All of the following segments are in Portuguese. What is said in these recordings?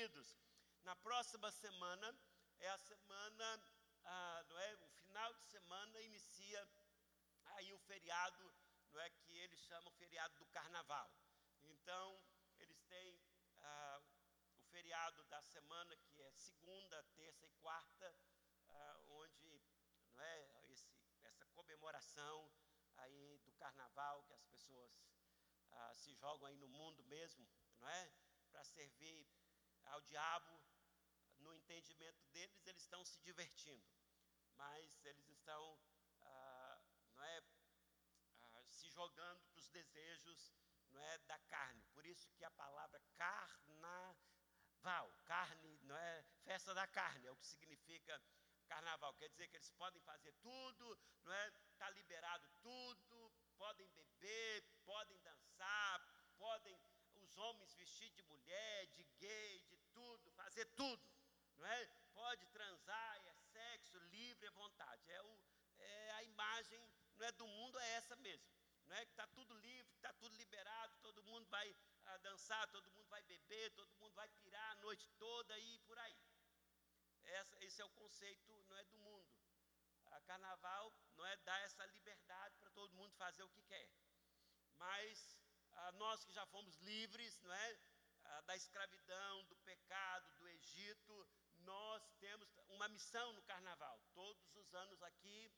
queridos, na próxima semana é a semana, ah, não é? O final de semana inicia aí o feriado, não é que eles chamam feriado do Carnaval. Então eles têm ah, o feriado da semana que é segunda, terça e quarta, ah, onde não é esse, essa comemoração aí do Carnaval que as pessoas ah, se jogam aí no mundo mesmo, não é? Para servir ao diabo, no entendimento deles, eles estão se divertindo, mas eles estão, ah, não é, ah, se jogando para os desejos, não é, da carne. Por isso que a palavra carnaval, carne, não é, festa da carne, é o que significa carnaval. Quer dizer que eles podem fazer tudo, não é, está liberado tudo, podem beber, podem dançar, podem os homens vestir de mulher, de gay, de tudo, fazer tudo, não é? Pode transar, é sexo livre à vontade. É, o, é a imagem, não é do mundo, é essa mesmo. Não é que está tudo livre, está tudo liberado, todo mundo vai ah, dançar, todo mundo vai beber, todo mundo vai pirar a noite toda e por aí. Essa, esse é o conceito, não é do mundo. A carnaval não é dar essa liberdade para todo mundo fazer o que quer. Mas ah, nós que já fomos livres, não é? Ah, da escravidão, do pecado, do Egito, nós temos uma missão no carnaval. Todos os anos aqui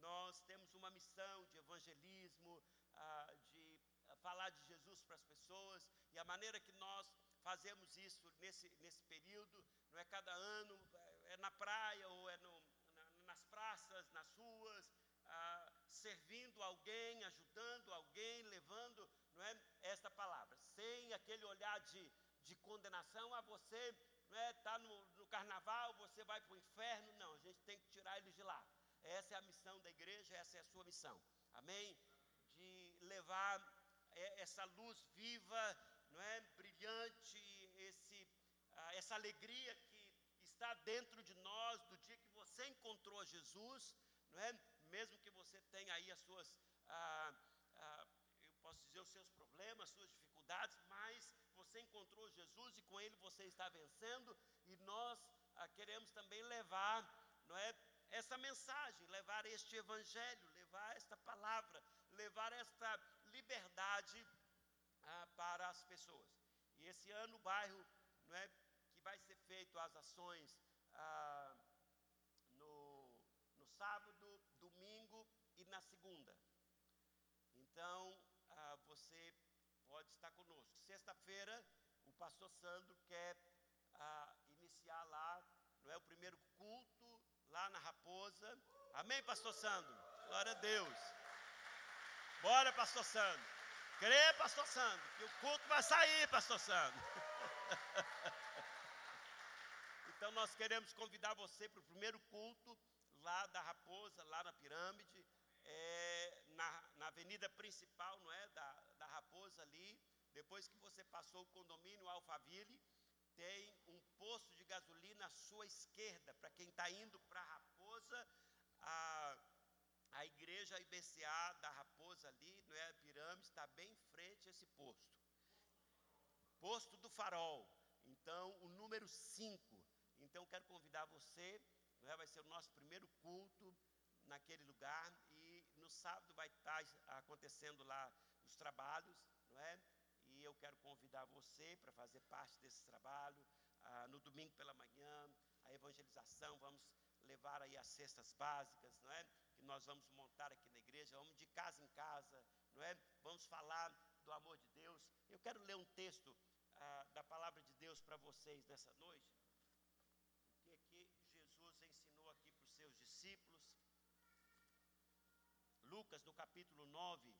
nós temos uma missão de evangelismo, ah, de falar de Jesus para as pessoas, e a maneira que nós fazemos isso nesse, nesse período, não é cada ano, é na praia ou é no, nas praças, nas ruas, servindo alguém, ajudando alguém, levando, não é, esta palavra, sem aquele olhar de, de condenação a você, não é, está no, no carnaval, você vai para o inferno, não, a gente tem que tirar eles de lá. Essa é a missão da igreja, essa é a sua missão, amém? De levar essa luz viva, não é, brilhante, esse, essa alegria que está dentro de nós do dia que você encontrou Jesus, não é? Mesmo que você tenha aí as suas, ah, ah, eu posso dizer, os seus problemas, suas dificuldades, mas você encontrou Jesus e com Ele você está vencendo, e nós ah, queremos também levar, não é? Essa mensagem, levar este evangelho, levar esta palavra, levar esta liberdade ah, para as pessoas. E esse ano o bairro, não é? que vai ser feito as ações ah, sábado, domingo e na segunda. Então, ah, você pode estar conosco. Sexta-feira, o pastor Sandro quer ah, iniciar lá, não é o primeiro culto, lá na Raposa. Amém, pastor Sandro? Glória a Deus. Bora, pastor Sandro. Crê, pastor Sandro, que o culto vai sair, pastor Sandro. Então nós queremos convidar você para o primeiro culto lá da Raposa, lá na Pirâmide, é, na, na, avenida principal, não é, da, da Raposa ali. Depois que você passou o condomínio Alphaville, tem um posto de gasolina à sua esquerda, para quem está indo para Raposa, a, a igreja IBCA da Raposa ali, não é, a Pirâmide, está bem em frente a esse posto. Posto do Farol. Então, o número 5 então quero convidar você, vai ser o nosso primeiro culto naquele lugar e no sábado vai estar acontecendo lá os trabalhos, não é? E eu quero convidar você para fazer parte desse trabalho. Ah, no domingo pela manhã, a evangelização, vamos levar aí as cestas básicas, não é? Que nós vamos montar aqui na igreja, vamos de casa em casa, não é? Vamos falar do amor de Deus. Eu quero ler um texto ah, da palavra de Deus para vocês nessa noite que, que Jesus ensinou aqui para os seus discípulos. Lucas, no capítulo 9.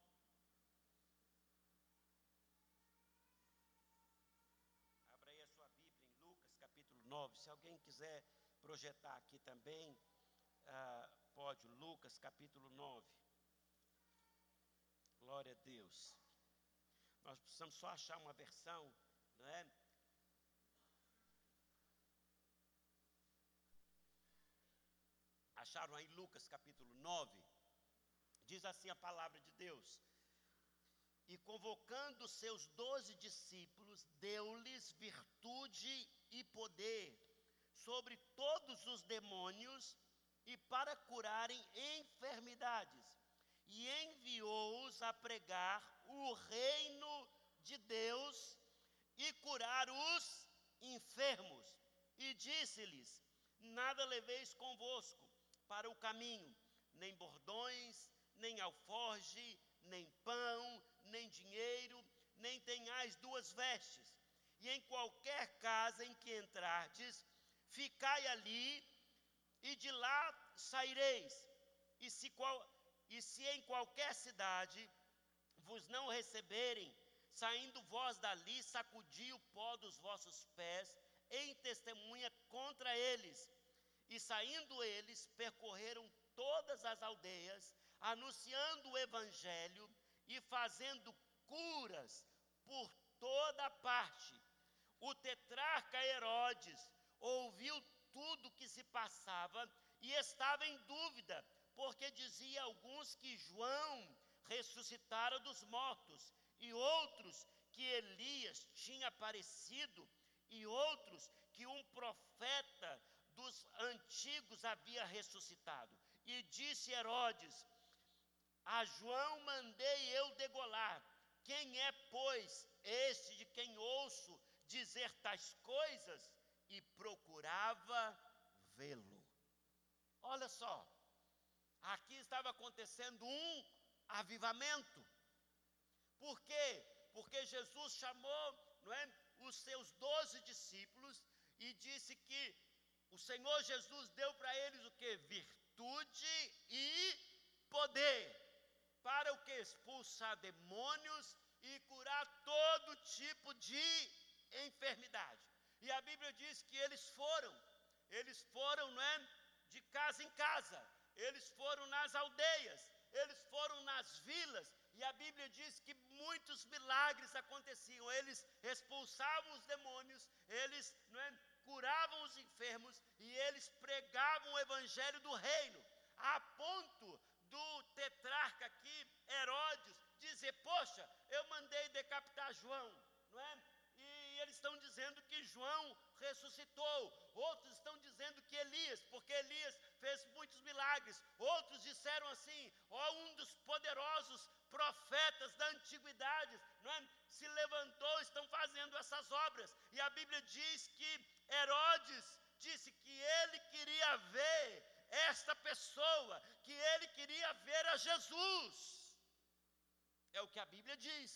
Abra aí a sua Bíblia em Lucas, capítulo 9. Se alguém quiser projetar aqui também, ah, pode. Lucas, capítulo 9. Glória a Deus. Nós precisamos só achar uma versão, não é? Acharam aí Lucas capítulo 9? Diz assim a palavra de Deus. E convocando seus doze discípulos, deu-lhes virtude e poder sobre todos os demônios e para curarem enfermidades. E enviou-os a pregar o reino de Deus e curar os enfermos. E disse-lhes: Nada leveis convosco para o caminho, nem bordões, nem alforge, nem pão, nem dinheiro, nem tenhais duas vestes. E em qualquer casa em que entrardes, ficai ali, e de lá saireis. E se, qual, e se em qualquer cidade vos não receberem, saindo vós dali, sacudi o pó dos vossos pés, em testemunha contra eles. E saindo eles, percorreram todas as aldeias, anunciando o evangelho e fazendo curas por toda parte. O tetrarca Herodes ouviu tudo que se passava e estava em dúvida, porque dizia alguns que João ressuscitara dos mortos, e outros que Elias tinha aparecido, e outros que um profeta dos antigos havia ressuscitado. E disse Herodes: A João mandei eu degolar. Quem é, pois, este de quem ouço dizer tais coisas? E procurava vê-lo. Olha só, aqui estava acontecendo um avivamento. Por quê? Porque Jesus chamou não é, os seus doze discípulos e disse que o Senhor Jesus deu para eles o que? Virtude e poder. Para o que? Expulsar demônios e curar todo tipo de enfermidade. E a Bíblia diz que eles foram, eles foram, não é? De casa em casa, eles foram nas aldeias, eles foram nas vilas, e a Bíblia diz que muitos milagres aconteciam. Eles expulsavam os demônios, eles não é, curavam os enfermos e eles pregavam o evangelho do reino, a ponto do tetrarca aqui, Herodes, dizer: Poxa, eu mandei decapitar João, não é? E eles estão dizendo que João ressuscitou, outros estão dizendo que Elias, porque Elias fez muitos milagres, outros disseram assim: ó, um dos poderosos profetas da antiguidade, não é? Se levantou, estão fazendo essas obras, e a Bíblia diz que Herodes disse que ele queria ver esta pessoa, que ele queria ver a Jesus. É o que a Bíblia diz.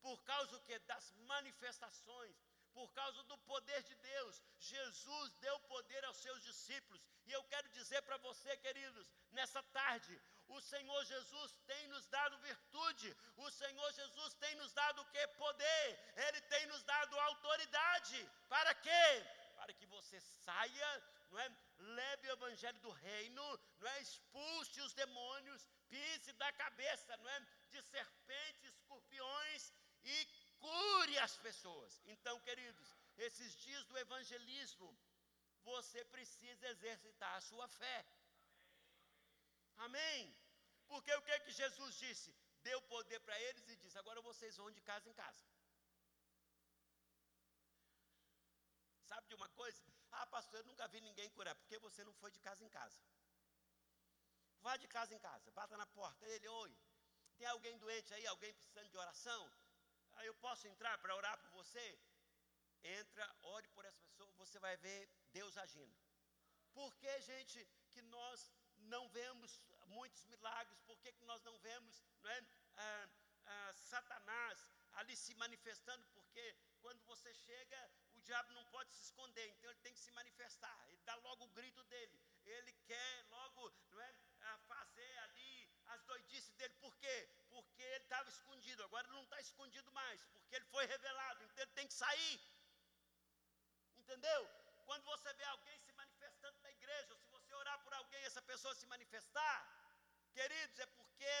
Por causa que das manifestações, por causa do poder de Deus, Jesus deu poder aos seus discípulos. E eu quero dizer para você, queridos, nessa tarde, o Senhor Jesus tem nos dado virtude, o Senhor Jesus tem nos dado o que? Poder, Ele tem nos dado autoridade. Para quê? Para que você saia, não é? Leve o evangelho do reino, não é? Expulse os demônios, pise da cabeça, não é? De serpentes, escorpiões e cure as pessoas. Então, queridos, esses dias do evangelismo, você precisa exercitar a sua fé. Amém? Porque o que que Jesus disse? Deu poder para eles e disse: agora vocês vão de casa em casa. Sabe de uma coisa? Ah, pastor, eu nunca vi ninguém curar, porque você não foi de casa em casa. Vá de casa em casa, bata na porta, ele, oi, tem alguém doente aí, alguém precisando de oração? Ah, eu posso entrar para orar por você? Entra, ore por essa pessoa, você vai ver Deus agindo. Por que, gente, que nós não vemos muitos milagres? Por que, que nós não vemos não é, ah, ah, Satanás ali se manifestando? Porque quando você chega, o diabo não pode se esconder, então ele tem que se manifestar. Ele dá logo o grito dele. Ele quer logo não é, fazer ali as doidices dele. Por quê? Porque ele estava escondido. Agora ele não está escondido mais, porque ele foi revelado. Então ele tem que sair. Entendeu? Quando você vê alguém se manifestando na igreja, ou se você orar por alguém e essa pessoa se manifestar, queridos, é porque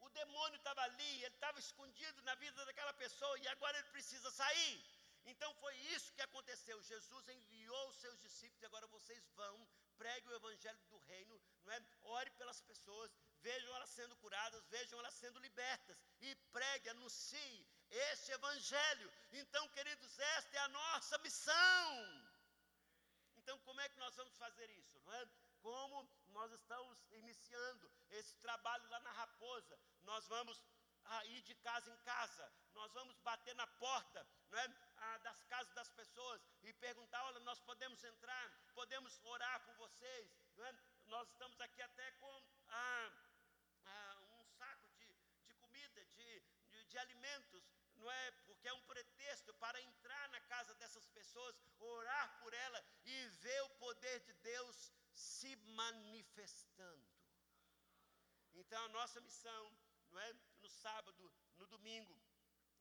o demônio estava ali, ele estava escondido na vida daquela pessoa e agora ele precisa sair. Então foi isso que aconteceu. Jesus enviou os seus discípulos e agora vocês vão, pregue o evangelho do reino, não é? Ore pelas pessoas, vejam elas sendo curadas, vejam elas sendo libertas e pregue, anuncie este evangelho. Então, queridos, esta é a nossa missão. nós vamos fazer isso, não é? Como nós estamos iniciando esse trabalho lá na Raposa, nós vamos ah, ir de casa em casa, nós vamos bater na porta, não é? Ah, das casas das pessoas e perguntar: olha, nós podemos entrar, podemos orar por vocês, não é? Nós estamos aqui até com ah, ah, um saco de, de comida, de, de, de alimentos não é? Porque é um pretexto para entrar na casa dessas pessoas, orar por ela e ver o poder de Deus se manifestando. Então a nossa missão, não é? No sábado, no domingo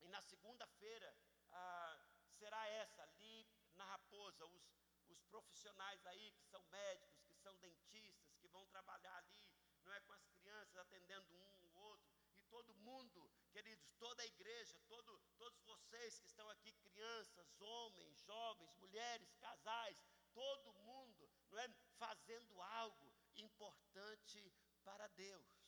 e na segunda-feira ah, será essa ali na Raposa, os, os profissionais aí que são médicos, que são dentistas, que vão trabalhar ali, não é com as crianças atendendo um ou outro todo mundo, queridos, toda a igreja, todo, todos vocês que estão aqui, crianças, homens, jovens, mulheres, casais, todo mundo, não é? Fazendo algo importante para Deus.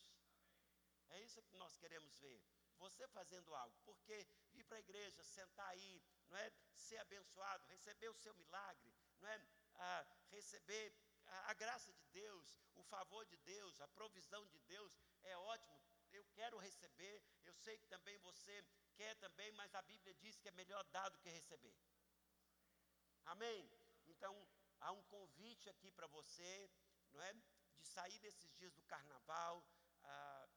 É isso que nós queremos ver. Você fazendo algo, porque vir para a igreja, sentar aí, não é? Ser abençoado, receber o seu milagre, não é? Ah, receber a, a graça de Deus, o favor de Deus, a provisão de Deus, é ótimo eu quero receber, eu sei que também você quer também, mas a Bíblia diz que é melhor dar do que receber. Amém? Então, há um convite aqui para você, não é? De sair desses dias do carnaval, ah,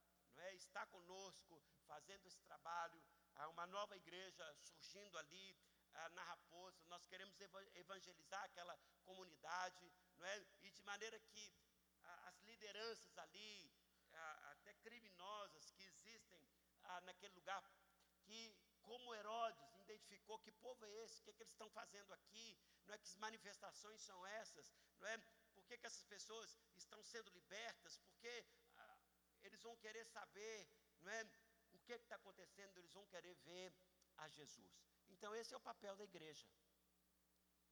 é? Estar conosco, fazendo esse trabalho, há uma nova igreja surgindo ali ah, na Raposa. Nós queremos evangelizar aquela comunidade, não é? E de maneira que ah, as lideranças ali, até criminosas que existem ah, naquele lugar, que como Herodes identificou que povo é esse, o que, é que eles estão fazendo aqui, não é que manifestações são essas, não é? Por que, que essas pessoas estão sendo libertas? Porque ah, eles vão querer saber, não é? O que está acontecendo? Eles vão querer ver a Jesus. Então esse é o papel da igreja.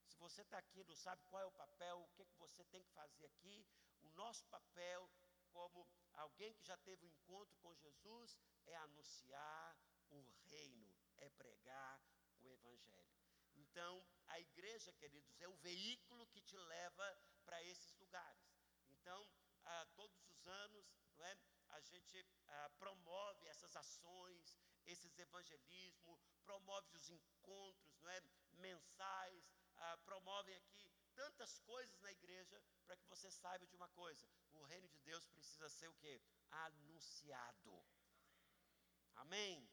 Se você está aqui não sabe qual é o papel, o que, que você tem que fazer aqui, o nosso papel como alguém que já teve um encontro com Jesus, é anunciar o reino, é pregar o evangelho. Então, a igreja, queridos, é o veículo que te leva para esses lugares. Então, ah, todos os anos, não é? A gente ah, promove essas ações, esses evangelismos, promove os encontros, não é? Mensais, ah, promovem aqui tantas coisas na igreja para que você saiba de uma coisa: o reino de Deus precisa ser o que? Anunciado. Amém?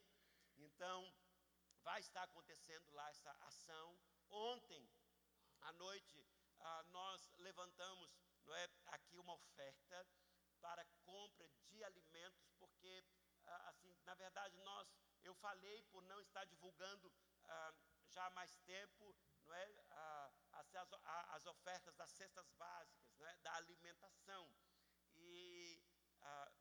Então, vai estar acontecendo lá essa ação. Ontem à noite, ah, nós levantamos não é, aqui uma oferta para compra de alimentos, porque, ah, assim, na verdade, nós, eu falei por não estar divulgando ah, já há mais tempo, não é? Ah, as, as, ofertas das cestas básicas, né? da alimentação. E ah,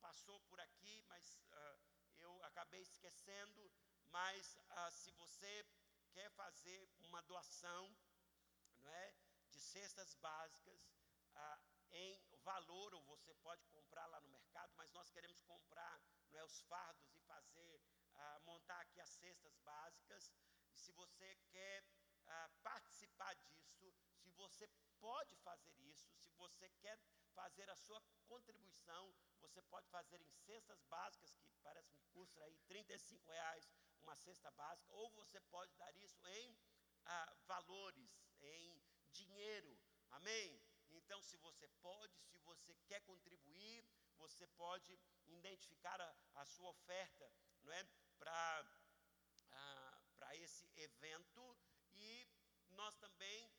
passou por aqui, mas ah, eu acabei esquecendo. Mas ah, se você quer fazer uma doação não é? de cestas básicas em valor, ou você pode comprar lá no mercado, mas nós queremos comprar não é, os fardos e fazer, ah, montar aqui as cestas básicas. E se você quer participar disso, se você pode fazer isso, se você quer fazer a sua contribuição, você pode fazer em cestas básicas, que parece que custa aí 35 reais uma cesta básica, ou você pode dar isso em ah, valores, em dinheiro, amém? Então, se você pode, se você quer contribuir, você pode identificar a, a sua oferta, não é? Para ah, esse evento e nós também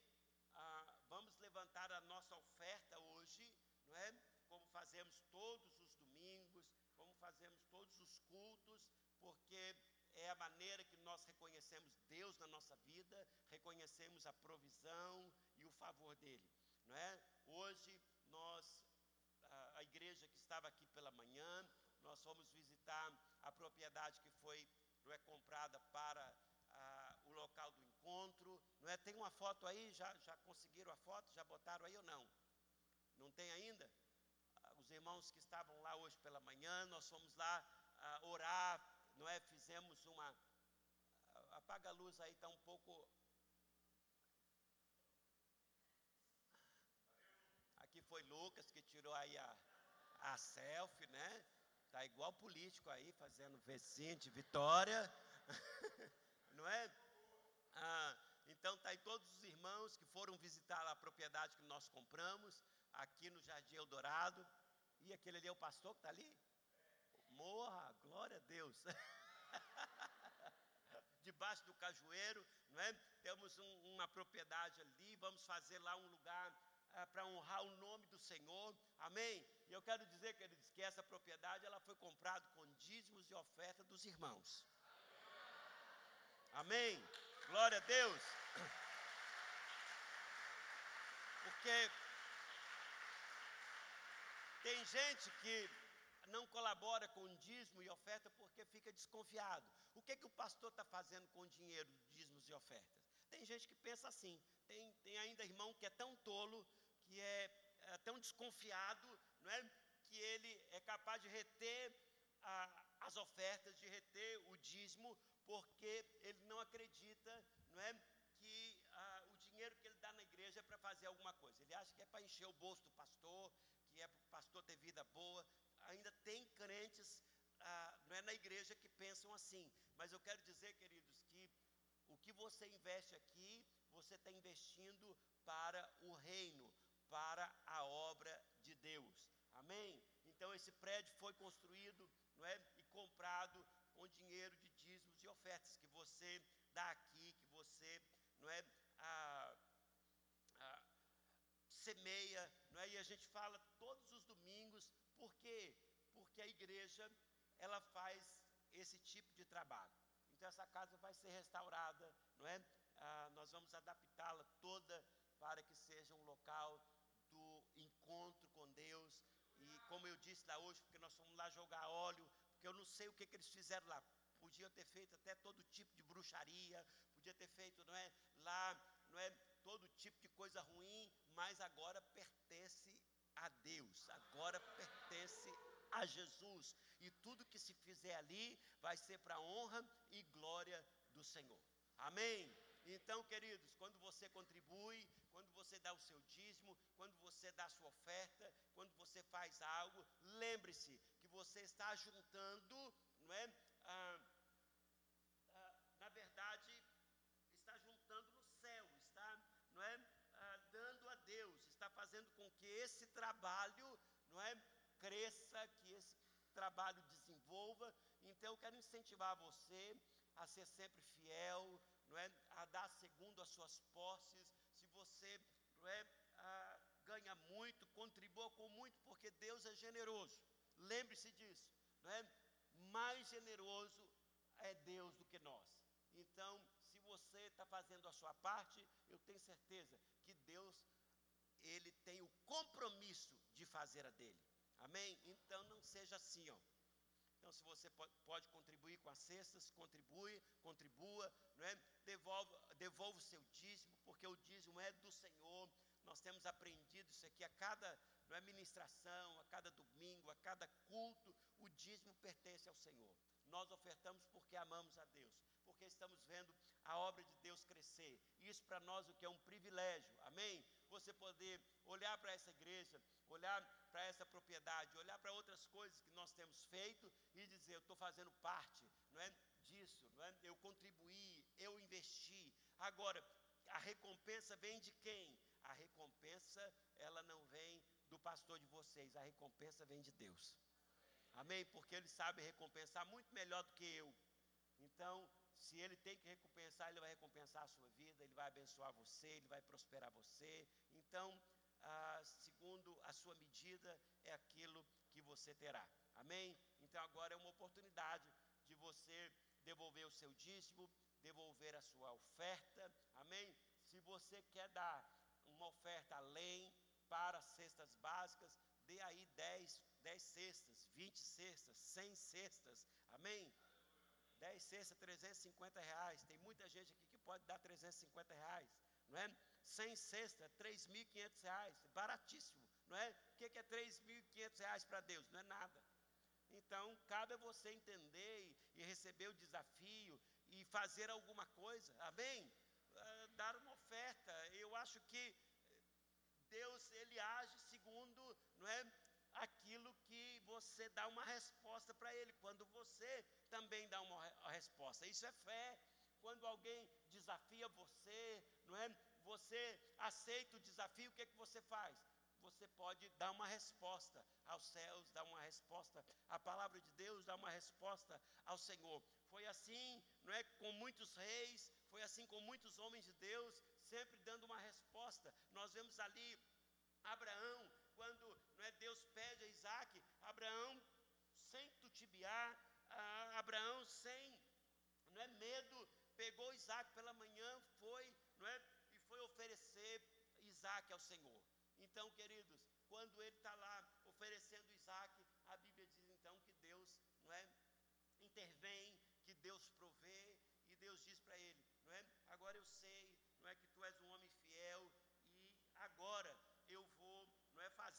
ah, vamos levantar a nossa oferta hoje, não é? Como fazemos todos os domingos, como fazemos todos os cultos, porque é a maneira que nós reconhecemos Deus na nossa vida, reconhecemos a provisão e o favor dele, não é? Hoje nós a, a igreja que estava aqui pela manhã, nós fomos visitar a propriedade que foi não é comprada para o local do encontro. Não é? Tem uma foto aí, já, já conseguiram a foto? Já botaram aí ou não? Não tem ainda? Ah, os irmãos que estavam lá hoje pela manhã, nós fomos lá ah, orar, não é? Fizemos uma. Apaga a luz aí, está um pouco. Foi Lucas que tirou aí a, a selfie, né? Tá igual político aí, fazendo Vicente, Vitória. Não é? Ah, então tá aí todos os irmãos que foram visitar a propriedade que nós compramos, aqui no Jardim Eldorado. E aquele ali é o pastor que está ali? Morra, glória a Deus. Debaixo do cajueiro, não é? Temos um, uma propriedade ali, vamos fazer lá um lugar para honrar o nome do Senhor. Amém? E eu quero dizer, queridos, que essa propriedade ela foi comprada com dízimos e oferta dos irmãos. Amém? Glória a Deus. Porque tem gente que não colabora com dízimo e oferta porque fica desconfiado. O que, que o pastor está fazendo com o dinheiro, dízimos e ofertas? Tem gente que pensa assim. Tem, tem ainda irmão que é tão tolo, que é, é tão desconfiado, não é? que ele é capaz de reter a, as ofertas, de reter o dízimo, porque ele não acredita, não é, que ah, o dinheiro que ele dá na igreja é para fazer alguma coisa. Ele acha que é para encher o bolso do pastor, que é para o pastor ter vida boa. Ainda tem crentes ah, não é na igreja que pensam assim. Mas eu quero dizer, queridos, que o que você investe aqui, você está investindo para o reino, para a obra de Deus. Amém? Então esse prédio foi construído, não é, e comprado com dinheiro de dízimos e ofertas que você dá aqui, que você, não é, a, a, semeia, não é? E a gente fala todos os domingos, por quê? Porque a igreja ela faz esse tipo de trabalho. Então essa casa vai ser restaurada, não é? Ah, nós vamos adaptá-la toda para que seja um local encontro com Deus. E como eu disse lá hoje, porque nós fomos lá jogar óleo, porque eu não sei o que, que eles fizeram lá. Podia ter feito até todo tipo de bruxaria, podia ter feito, não é? Lá, não é? Todo tipo de coisa ruim, mas agora pertence a Deus, agora pertence a Jesus. E tudo que se fizer ali vai ser para honra e glória do Senhor. Amém? Então, queridos, quando você contribui, quando você dá o seu dízimo, quando você dá a sua oferta, quando você faz algo, lembre-se que você está juntando, não é? Ah, ah, na verdade, está juntando no céu, está, não é? Ah, dando a Deus, está fazendo com que esse trabalho, não é? Cresça, que esse trabalho desenvolva. Então, eu quero incentivar você a ser sempre fiel, não é, a dar segundo as suas posses. Você é, a, ganha muito, contribua com muito, porque Deus é generoso. Lembre-se disso, é? Mais generoso é Deus do que nós. Então, se você está fazendo a sua parte, eu tenho certeza que Deus ele tem o compromisso de fazer a dele. Amém? Então não seja assim, ó. Então, se você pode, contribuir com as cestas, contribui, contribua, não é? Devolva, devolva o seu dízimo, porque o dízimo é do Senhor. Nós temos aprendido isso aqui a cada não é, ministração, a cada domingo, a cada culto, o dízimo pertence ao Senhor. Nós ofertamos porque amamos a Deus, porque estamos vendo a obra de Deus crescer. Isso para nós o que é um privilégio. Amém? Você poder olhar para essa igreja, olhar para essa propriedade, olhar para outras coisas que nós temos feito e dizer, eu estou fazendo parte, não é disso, não é? Eu contribuí, eu investi. Agora, a recompensa vem de quem? A recompensa, ela não vem do pastor de vocês, a recompensa vem de Deus. Amém? Porque ele sabe recompensar muito melhor do que eu. Então, se ele tem que recompensar, ele vai recompensar a sua vida, ele vai abençoar você, ele vai prosperar você. Então, ah, segundo a sua medida, é aquilo que você terá. Amém? Então, agora é uma oportunidade de você devolver o seu dízimo, devolver a sua oferta. Amém? Se você quer dar uma oferta além para cestas básicas, dê aí 10, 10 cestas, 20 cestas, 100 cestas. Amém? 10 cestas, 350 reais. Tem muita gente aqui que pode dar 350 reais, não é? 100 cestas, 3.500 reais, baratíssimo, não é? O que é 3.500 reais para Deus? Não é nada. Então, cabe a você entender e, receber o desafio e fazer alguma coisa, amém? Uh, dar uma oferta. Eu acho que Deus, Ele age segundo, não é, aquilo que você dá uma resposta para ele, quando você também dá uma resposta. Isso é fé. Quando alguém desafia você, não é? Você aceita o desafio, o que é que você faz? Você pode dar uma resposta aos céus, dar uma resposta à palavra de Deus, dar uma resposta ao Senhor. Foi assim, não é, com muitos reis, foi assim com muitos homens de Deus, sempre dando uma resposta. Nós vemos ali Abraão, quando não é, Deus pede a Isaac, Abraão, sem tutibiar, ah, Abraão, sem não é, medo, pegou Isaac pela manhã, foi, não é, e foi oferecer Isaac ao Senhor. Então, queridos, quando ele está lá oferecendo Isaac, a Bíblia diz então que Deus, não é, intervém, que Deus provê, e Deus diz para ele, não é, agora eu sei, não é que tu és um homem fiel, e agora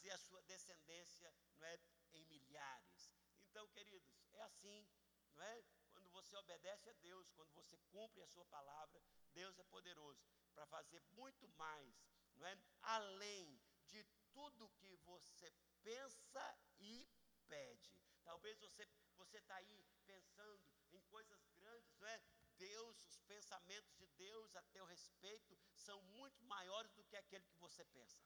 fazer a sua descendência, não é em milhares. Então, queridos, é assim, não é? Quando você obedece a Deus, quando você cumpre a sua palavra, Deus é poderoso para fazer muito mais, não é? Além de tudo que você pensa e pede. Talvez você você está aí pensando em coisas grandes, não é? Deus, os pensamentos de Deus a teu respeito são muito maiores do que aquele que você pensa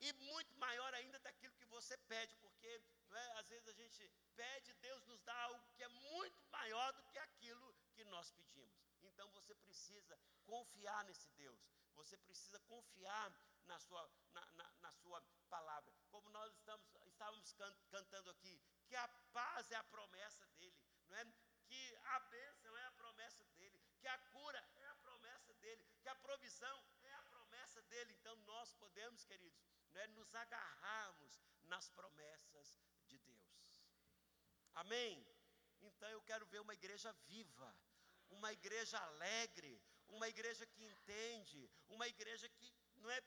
e muito maior ainda daquilo que você pede, porque é, às vezes a gente pede, Deus nos dá algo que é muito maior do que aquilo que nós pedimos. Então você precisa confiar nesse Deus, você precisa confiar na sua, na, na, na sua palavra. Como nós estamos, estávamos can, cantando aqui, que a paz é a promessa dele, não é? que a bênção é a promessa dele, que a cura é a promessa dele, que a provisão é a promessa dele. Então nós podemos, queridos, né, nos agarrarmos nas promessas de Deus. Amém? Então eu quero ver uma igreja viva, uma igreja alegre, uma igreja que entende, uma igreja que não é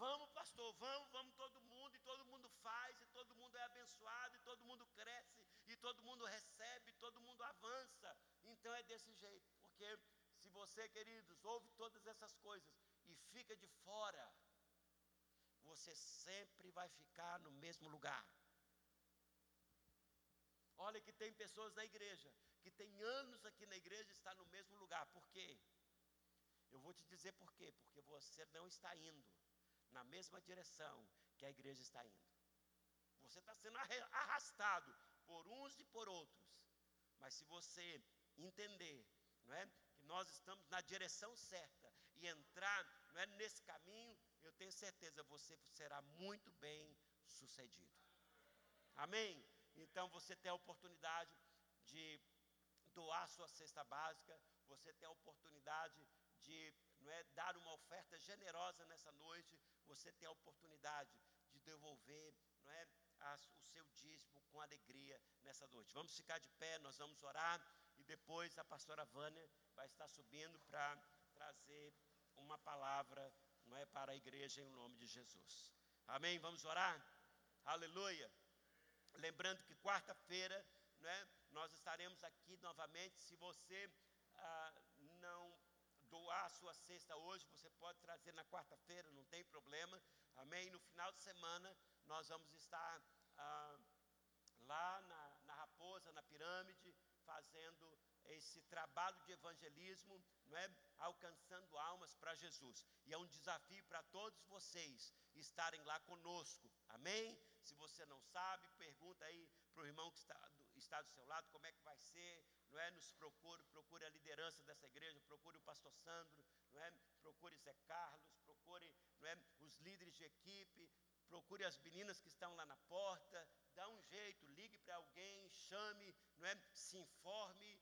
Vamos, pastor, vamos, vamos todo mundo, e todo mundo faz, e todo mundo é abençoado, e todo mundo cresce, e todo mundo recebe, todo mundo avança. Então é desse jeito, porque se você, queridos, ouve todas essas coisas e fica de fora, você sempre vai ficar no mesmo lugar. Olha que tem pessoas na igreja que tem anos aqui na igreja e está no mesmo lugar. Por quê? Eu vou te dizer por quê. Porque você não está indo na mesma direção que a igreja está indo. Você está sendo arrastado por uns e por outros. Mas se você entender, não é, que nós estamos na direção certa e entrar, não é, nesse caminho, eu tenho certeza você será muito bem sucedido. Amém? Então você tem a oportunidade de doar sua cesta básica, você tem a oportunidade de não é, dar uma oferta generosa nessa noite, você tem a oportunidade de devolver não é, o seu dízimo com alegria nessa noite. Vamos ficar de pé, nós vamos orar e depois a pastora Vânia vai estar subindo para trazer uma palavra não é para a igreja em nome de Jesus. Amém? Vamos orar? Aleluia. Lembrando que quarta-feira, né, nós estaremos aqui novamente. Se você ah, não doar a sua cesta hoje, você pode trazer na quarta-feira, não tem problema. Amém? No final de semana, nós vamos estar ah, lá na, na Raposa, na pirâmide, fazendo esse trabalho de evangelismo, não é? alcançando almas para Jesus. E é um desafio para todos vocês estarem lá conosco. Amém? Se você não sabe, pergunta aí para o irmão que está do, está do seu lado como é que vai ser. Não é? Nos procure, procure a liderança dessa igreja, procure o pastor Sandro, não é? Procure Zé Carlos, procure não é? os líderes de equipe, procure as meninas que estão lá na porta, dá um jeito, ligue para alguém, chame, não é? se informe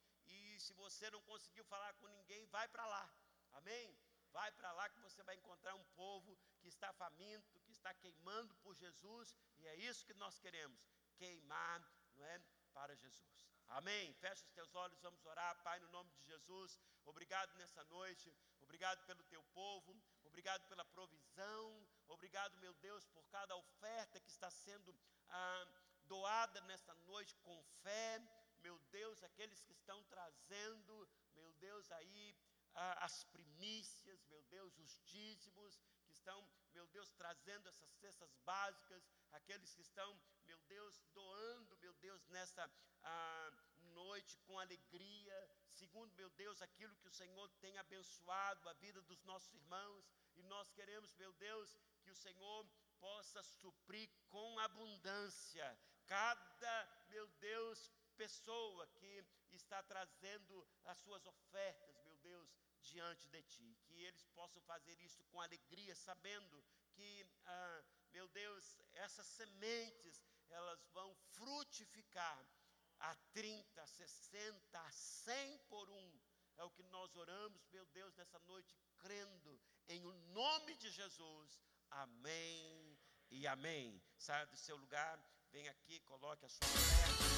e se você não conseguiu falar com ninguém, vai para lá. Amém? Vai para lá que você vai encontrar um povo que está faminto, que está queimando por Jesus, e é isso que nós queremos, queimar, não é, para Jesus. Amém. Fecha os teus olhos, vamos orar, Pai, no nome de Jesus. Obrigado nessa noite, obrigado pelo teu povo, obrigado pela provisão, obrigado, meu Deus, por cada oferta que está sendo ah, doada nesta noite com fé meu Deus, aqueles que estão trazendo, meu Deus, aí as primícias, meu Deus, os dízimos, que estão, meu Deus, trazendo essas cestas básicas, aqueles que estão, meu Deus, doando, meu Deus, nesta ah, noite com alegria, segundo, meu Deus, aquilo que o Senhor tem abençoado a vida dos nossos irmãos, e nós queremos, meu Deus, que o Senhor possa suprir com abundância cada, meu Deus, pessoa que está trazendo as suas ofertas, meu Deus, diante de ti. Que eles possam fazer isso com alegria, sabendo que, ah, meu Deus, essas sementes, elas vão frutificar a 30, 60, a 100 por um. É o que nós oramos, meu Deus, nessa noite, crendo em o nome de Jesus. Amém e amém. Saia do seu lugar, vem aqui, coloque a sua fé.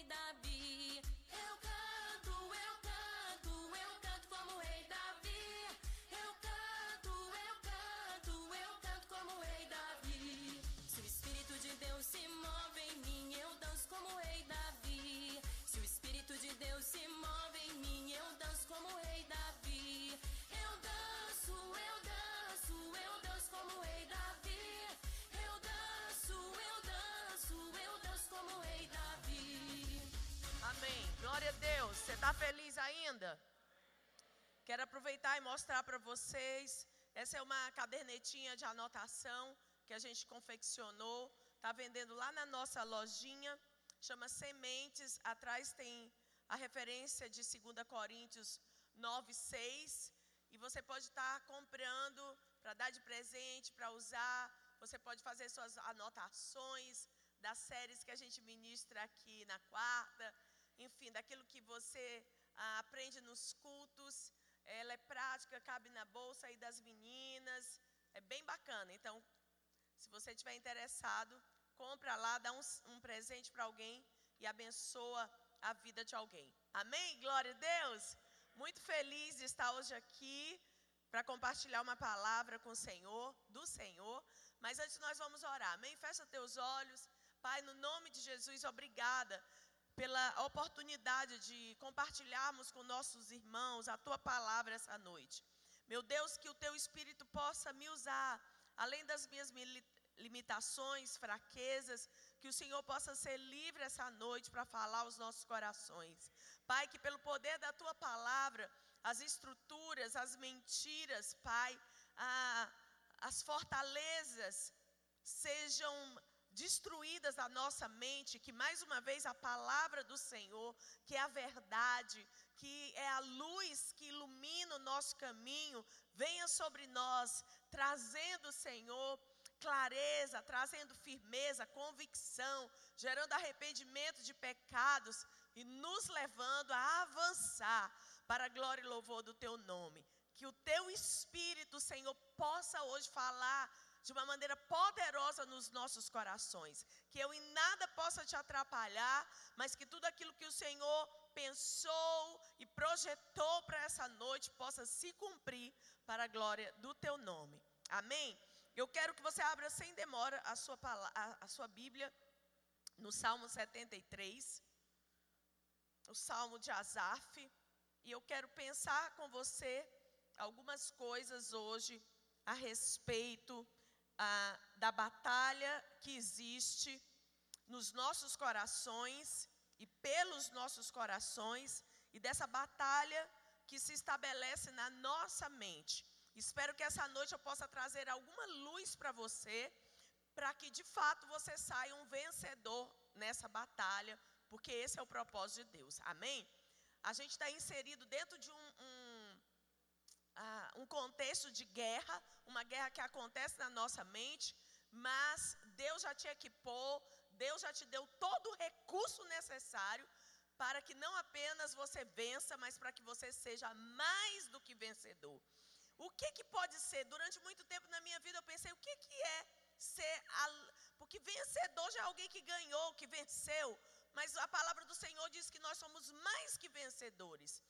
Jesus. Está feliz ainda? Quero aproveitar e mostrar para vocês. Essa é uma cadernetinha de anotação que a gente confeccionou. Está vendendo lá na nossa lojinha. Chama Sementes. Atrás tem a referência de 2 Coríntios 9, 6. E você pode estar comprando para dar de presente, para usar. Você pode fazer suas anotações das séries que a gente ministra aqui na quarta enfim, daquilo que você ah, aprende nos cultos. Ela é prática, cabe na bolsa aí das meninas. É bem bacana. Então, se você estiver interessado, compra lá, dá um, um presente para alguém e abençoa a vida de alguém. Amém? Glória a Deus. Muito feliz de estar hoje aqui para compartilhar uma palavra com o Senhor, do Senhor. Mas antes nós vamos orar. Amém? Fecha teus olhos. Pai, no nome de Jesus, obrigada pela oportunidade de compartilharmos com nossos irmãos a tua palavra essa noite. Meu Deus, que o teu espírito possa me usar, além das minhas limitações, fraquezas, que o Senhor possa ser livre essa noite para falar aos nossos corações. Pai, que pelo poder da tua palavra, as estruturas, as mentiras, Pai, a, as fortalezas sejam destruídas a nossa mente, que mais uma vez a palavra do Senhor, que é a verdade, que é a luz que ilumina o nosso caminho, venha sobre nós, trazendo, Senhor, clareza, trazendo firmeza, convicção, gerando arrependimento de pecados e nos levando a avançar para a glória e louvor do teu nome. Que o teu espírito, Senhor, possa hoje falar de uma maneira poderosa nos nossos corações. Que eu em nada possa te atrapalhar, mas que tudo aquilo que o Senhor pensou e projetou para essa noite possa se cumprir para a glória do teu nome. Amém? Eu quero que você abra sem demora a sua, a, sua Bíblia no Salmo 73, o Salmo de Asaf, e eu quero pensar com você algumas coisas hoje a respeito ah, da batalha que existe nos nossos corações e pelos nossos corações e dessa batalha que se estabelece na nossa mente. Espero que essa noite eu possa trazer alguma luz para você, para que de fato você saia um vencedor nessa batalha, porque esse é o propósito de Deus. Amém? A gente está inserido dentro de um, um ah, um contexto de guerra, uma guerra que acontece na nossa mente, mas Deus já te equipou, Deus já te deu todo o recurso necessário para que não apenas você vença, mas para que você seja mais do que vencedor. O que que pode ser? Durante muito tempo na minha vida eu pensei, o que que é ser a... porque vencedor já é alguém que ganhou, que venceu, mas a palavra do Senhor diz que nós somos mais que vencedores.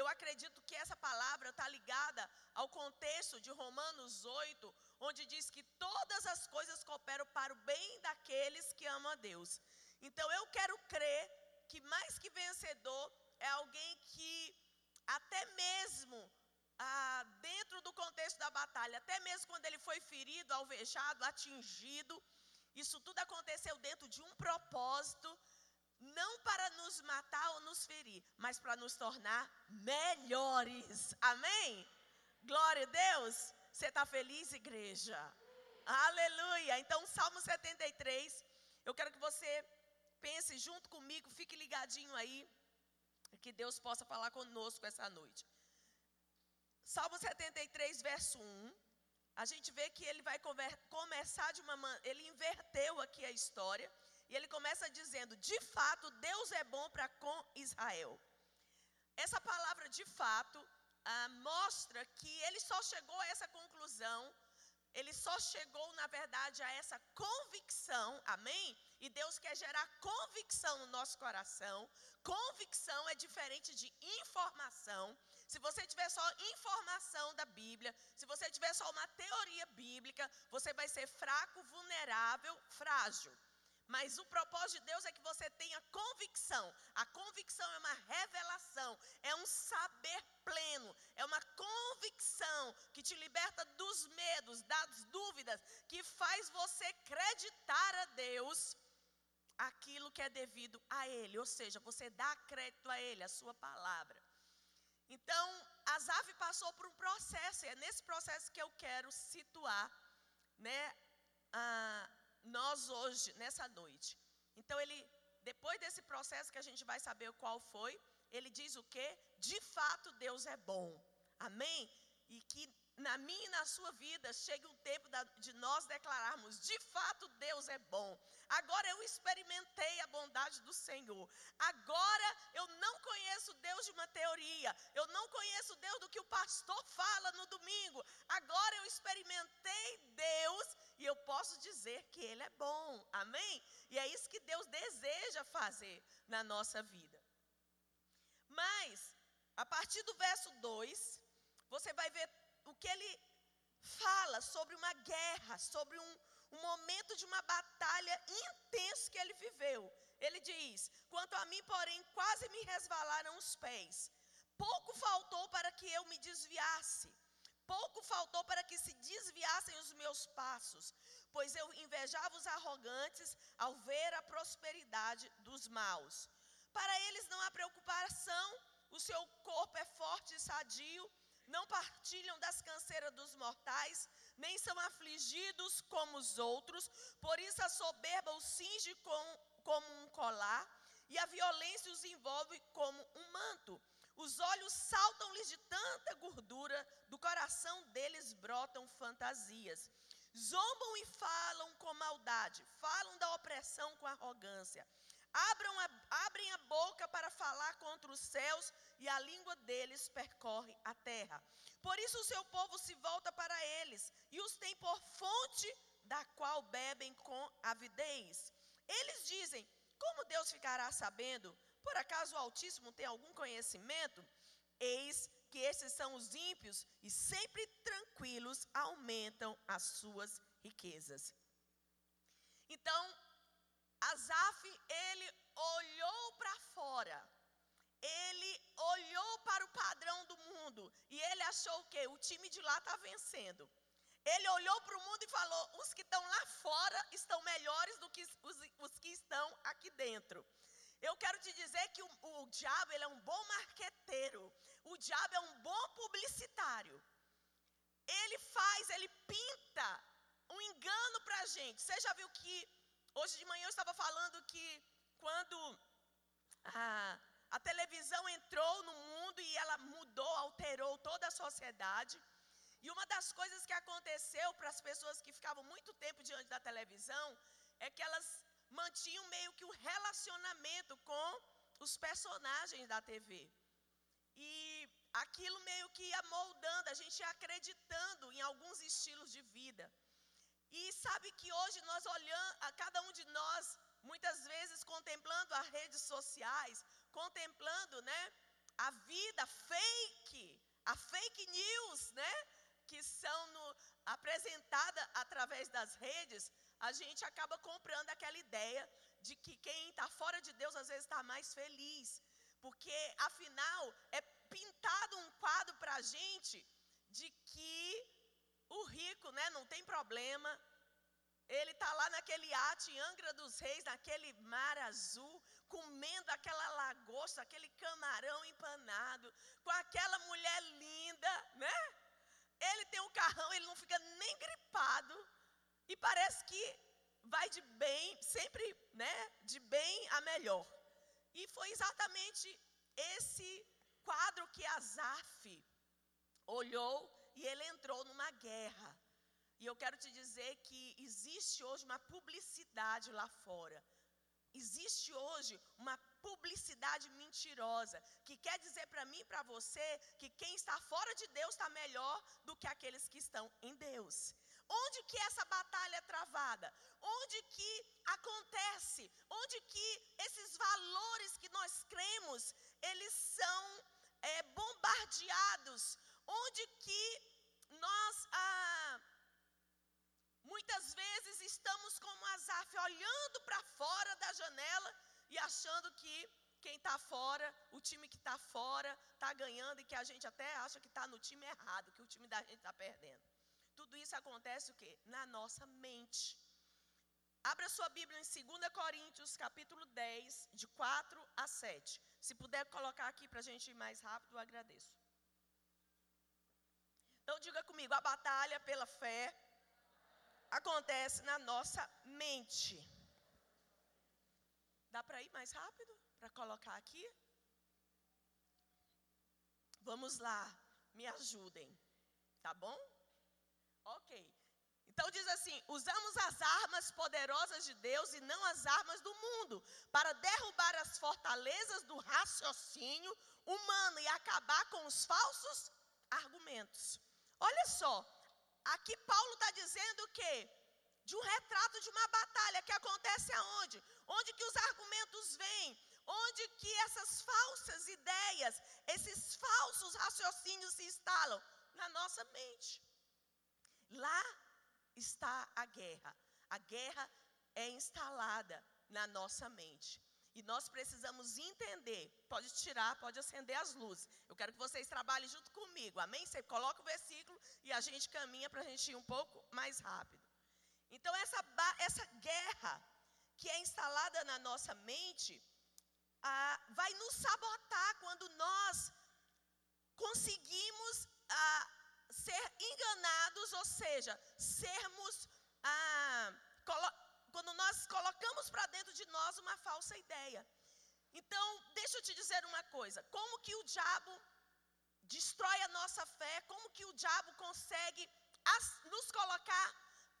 Eu acredito que essa palavra está ligada ao contexto de Romanos 8, onde diz que todas as coisas cooperam para o bem daqueles que amam a Deus. Então eu quero crer que mais que vencedor é alguém que até mesmo ah, dentro do contexto da batalha, até mesmo quando ele foi ferido, alvejado, atingido, isso tudo aconteceu dentro de um propósito, não para nos matar ou nos ferir, mas para nos tornar melhores. Amém? Glória a Deus. Você está feliz, igreja? Aleluia. Então, Salmo 73, eu quero que você pense junto comigo, fique ligadinho aí, que Deus possa falar conosco essa noite. Salmo 73, verso 1. A gente vê que ele vai começar de uma ele inverteu aqui a história e ele começa dizendo: "De fato, Deus é bom para com Israel". Essa palavra de fato ah, mostra que ele só chegou a essa conclusão, ele só chegou, na verdade, a essa convicção, amém? E Deus quer gerar convicção no nosso coração. Convicção é diferente de informação. Se você tiver só informação da Bíblia, se você tiver só uma teoria bíblica, você vai ser fraco, vulnerável, frágil. Mas o propósito de Deus é que você tenha convicção. A convicção é uma revelação, é um saber pleno, é uma convicção que te liberta dos medos, das dúvidas, que faz você acreditar a Deus aquilo que é devido a Ele. Ou seja, você dá crédito a Ele, a Sua palavra. Então, Asaf passou por um processo, e é nesse processo que eu quero situar, né, ah, nós hoje, nessa noite. Então, ele, depois desse processo que a gente vai saber qual foi, ele diz o que? De fato, Deus é bom. Amém? E que na minha e na sua vida chegue um tempo de nós declararmos: de fato Deus é bom. Agora eu experimentei a bondade do Senhor. Agora eu não conheço Deus de uma teoria. Eu não conheço Deus do que o pastor fala no domingo. Agora eu experimentei Deus e eu posso dizer que Ele é bom. Amém? E é isso que Deus deseja fazer na nossa vida. Mas, a partir do verso 2, você vai ver o que ele fala sobre uma guerra, sobre um, um momento de uma batalha intenso que ele viveu. Ele diz: Quanto a mim, porém, quase me resvalaram os pés. Pouco faltou para que eu me desviasse. Pouco faltou para que se desviassem os meus passos, pois eu invejava os arrogantes ao ver a prosperidade dos maus. Para eles não há preocupação, o seu corpo é forte e sadio, não partilham das canseiras dos mortais, nem são afligidos como os outros, por isso a soberba os cinge com, como um colar, e a violência os envolve como um manto. Os olhos saltam-lhes de tanta gordura, do coração deles brotam fantasias. Zombam e falam com maldade, falam da opressão com arrogância. Abram a, abrem a boca para falar contra os céus e a língua deles percorre a terra. Por isso o seu povo se volta para eles e os tem por fonte da qual bebem com avidez. Eles dizem: Como Deus ficará sabendo? Por acaso o Altíssimo tem algum conhecimento? Eis que esses são os ímpios e sempre tranquilos aumentam as suas riquezas. Então, Asaf, ele olhou para fora. Ele olhou para o padrão do mundo e ele achou o quê? O time de lá está vencendo. Ele olhou para o mundo e falou: os que estão lá fora estão melhores do que os, os que estão aqui dentro. Eu quero te dizer que o, o diabo ele é um bom marqueteiro. O diabo é um bom publicitário. Ele faz, ele pinta um engano para a gente. Você já viu que Hoje de manhã eu estava falando que quando a, a televisão entrou no mundo e ela mudou, alterou toda a sociedade. E uma das coisas que aconteceu para as pessoas que ficavam muito tempo diante da televisão é que elas mantinham meio que um relacionamento com os personagens da TV. E aquilo meio que ia moldando, a gente ia acreditando em alguns estilos de vida. E sabe que hoje nós olhamos, a cada um de nós, muitas vezes contemplando as redes sociais, contemplando, né, a vida fake, a fake news, né, que são no, apresentada através das redes, a gente acaba comprando aquela ideia de que quem está fora de Deus às vezes está mais feliz. Porque, afinal, é pintado um quadro para a gente de que o rico né, não tem problema, ele está lá naquele iate em Angra dos Reis, naquele mar azul, comendo aquela lagosta, aquele camarão empanado, com aquela mulher linda, né? Ele tem um carrão, ele não fica nem gripado, e parece que vai de bem, sempre, né? De bem a melhor. E foi exatamente esse quadro que Azaf olhou e ele entrou numa guerra. E eu quero te dizer que existe hoje uma publicidade lá fora. Existe hoje uma publicidade mentirosa que quer dizer para mim e para você que quem está fora de Deus está melhor do que aqueles que estão em Deus. Onde que essa batalha é travada? Onde que acontece? Onde que esses valores que nós cremos, eles são é, bombardeados? Onde que nós ah, muitas vezes estamos como Azaf, olhando para fora da janela e achando que quem está fora, o time que está fora, está ganhando e que a gente até acha que está no time errado, que o time da gente está perdendo. Tudo isso acontece o quê? Na nossa mente. Abra sua Bíblia em 2 Coríntios, capítulo 10, de 4 a 7. Se puder colocar aqui para a gente ir mais rápido, eu agradeço. Então diga comigo, a batalha pela fé acontece na nossa mente. Dá para ir mais rápido? Para colocar aqui? Vamos lá, me ajudem. Tá bom? Ok. Então diz assim: usamos as armas poderosas de Deus e não as armas do mundo, para derrubar as fortalezas do raciocínio humano e acabar com os falsos argumentos. Olha só, aqui Paulo está dizendo o quê? De um retrato de uma batalha que acontece aonde? Onde que os argumentos vêm? Onde que essas falsas ideias, esses falsos raciocínios se instalam? Na nossa mente. Lá está a guerra. A guerra é instalada na nossa mente. E nós precisamos entender. Pode tirar, pode acender as luzes. Eu quero que vocês trabalhem junto comigo. Amém? Você coloca o versículo e a gente caminha para a gente ir um pouco mais rápido. Então, essa, essa guerra que é instalada na nossa mente ah, vai nos sabotar quando nós conseguimos ah, ser enganados, ou seja, sermos, ah, quando nós colocamos para dentro de nós uma falsa ideia. Então, deixa eu te dizer uma coisa: como que o diabo destrói a nossa fé, como que o diabo consegue as, nos colocar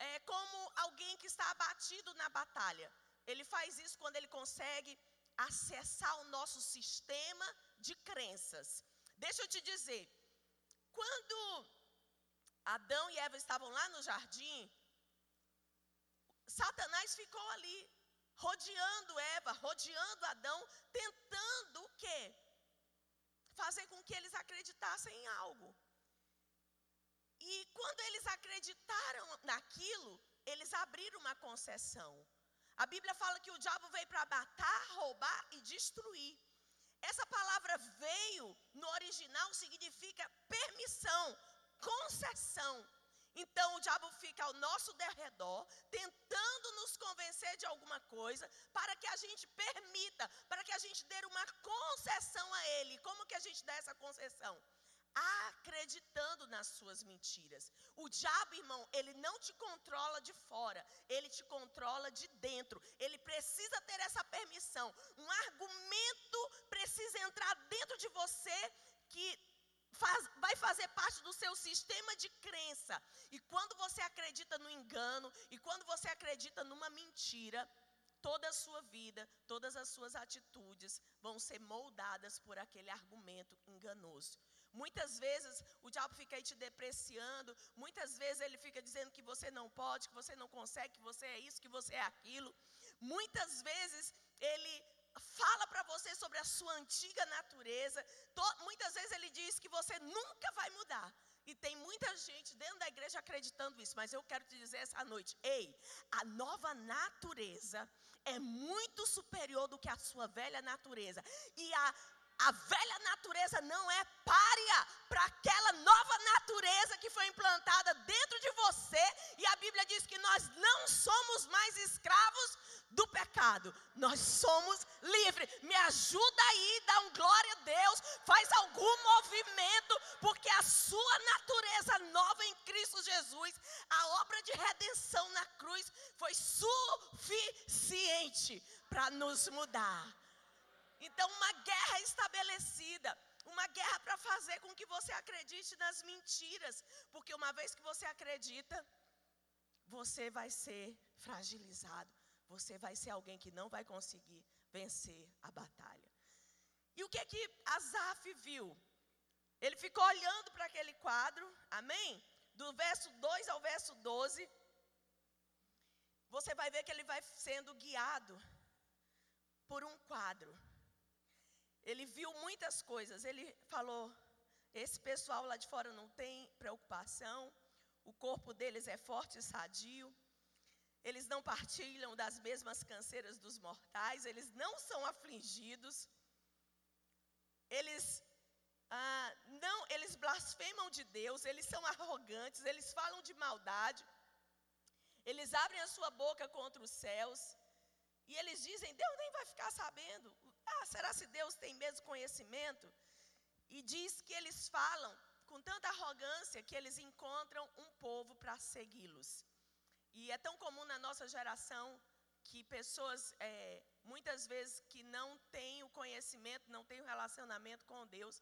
é, como alguém que está abatido na batalha. Ele faz isso quando ele consegue acessar o nosso sistema de crenças. Deixa eu te dizer, quando Adão e Eva estavam lá no jardim, Satanás ficou ali, rodeando Eva, rodeando Adão, tentando o quê? Fazer com que eles acreditassem em algo. E quando eles acreditaram naquilo, eles abriram uma concessão. A Bíblia fala que o diabo veio para matar, roubar e destruir. Essa palavra veio no original significa permissão, concessão. Então o diabo fica ao nosso derredor, tentando nos convencer de alguma coisa, para que a gente permita, para que a gente dê uma concessão a ele. Como que a gente dá essa concessão? Acreditando nas suas mentiras. O diabo, irmão, ele não te controla de fora, ele te controla de dentro. Ele precisa ter essa permissão. Um argumento precisa entrar dentro de você que faz, vai fazer parte do seu sistema de crença. E quando você acredita no engano, e quando você acredita numa mentira, toda a sua vida, todas as suas atitudes vão ser moldadas por aquele argumento enganoso. Muitas vezes o diabo fica aí te depreciando, muitas vezes ele fica dizendo que você não pode, que você não consegue, que você é isso, que você é aquilo. Muitas vezes ele fala para você sobre a sua antiga natureza. muitas vezes ele diz que você nunca vai mudar. E tem muita gente dentro da igreja acreditando isso, mas eu quero te dizer essa noite: ei, a nova natureza é muito superior do que a sua velha natureza. E a, a velha natureza não é párea para aquela nova natureza que foi implantada dentro de você. E a Bíblia diz que nós não somos mais escravos do pecado. Nós somos livres. Me ajuda aí, dá um glória a Deus, faz algum movimento, porque a sua natureza nova em Cristo Jesus, a obra de redenção na cruz foi suficiente para nos mudar. Então, uma guerra estabelecida, uma guerra para fazer com que você acredite nas mentiras, porque uma vez que você acredita, você vai ser fragilizado você vai ser alguém que não vai conseguir vencer a batalha. E o que que Asaf viu? Ele ficou olhando para aquele quadro, amém? Do verso 2 ao verso 12. Você vai ver que ele vai sendo guiado por um quadro. Ele viu muitas coisas. Ele falou: esse pessoal lá de fora não tem preocupação, o corpo deles é forte e sadio eles não partilham das mesmas canseiras dos mortais, eles não são afligidos, eles ah, não, eles blasfemam de Deus, eles são arrogantes, eles falam de maldade, eles abrem a sua boca contra os céus, e eles dizem: Deus nem vai ficar sabendo. Ah, será se Deus tem mesmo conhecimento? E diz que eles falam com tanta arrogância que eles encontram um povo para segui-los. E é tão comum na nossa geração que pessoas, é, muitas vezes, que não têm o conhecimento, não têm o relacionamento com Deus,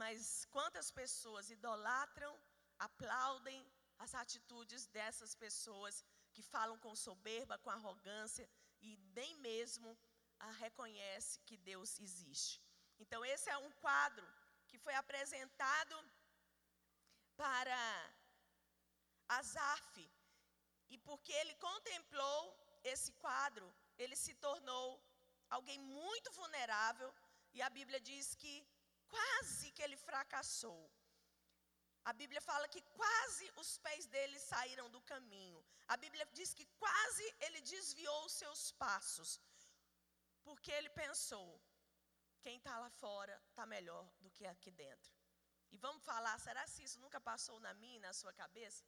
mas quantas pessoas idolatram, aplaudem as atitudes dessas pessoas que falam com soberba, com arrogância e nem mesmo reconhece que Deus existe. Então esse é um quadro que foi apresentado para Asaf, e porque ele contemplou esse quadro, ele se tornou alguém muito vulnerável, e a Bíblia diz que quase que ele fracassou. A Bíblia fala que quase os pés dele saíram do caminho. A Bíblia diz que quase ele desviou os seus passos, porque ele pensou: quem está lá fora está melhor do que aqui dentro. E vamos falar, será que isso nunca passou na minha e na sua cabeça?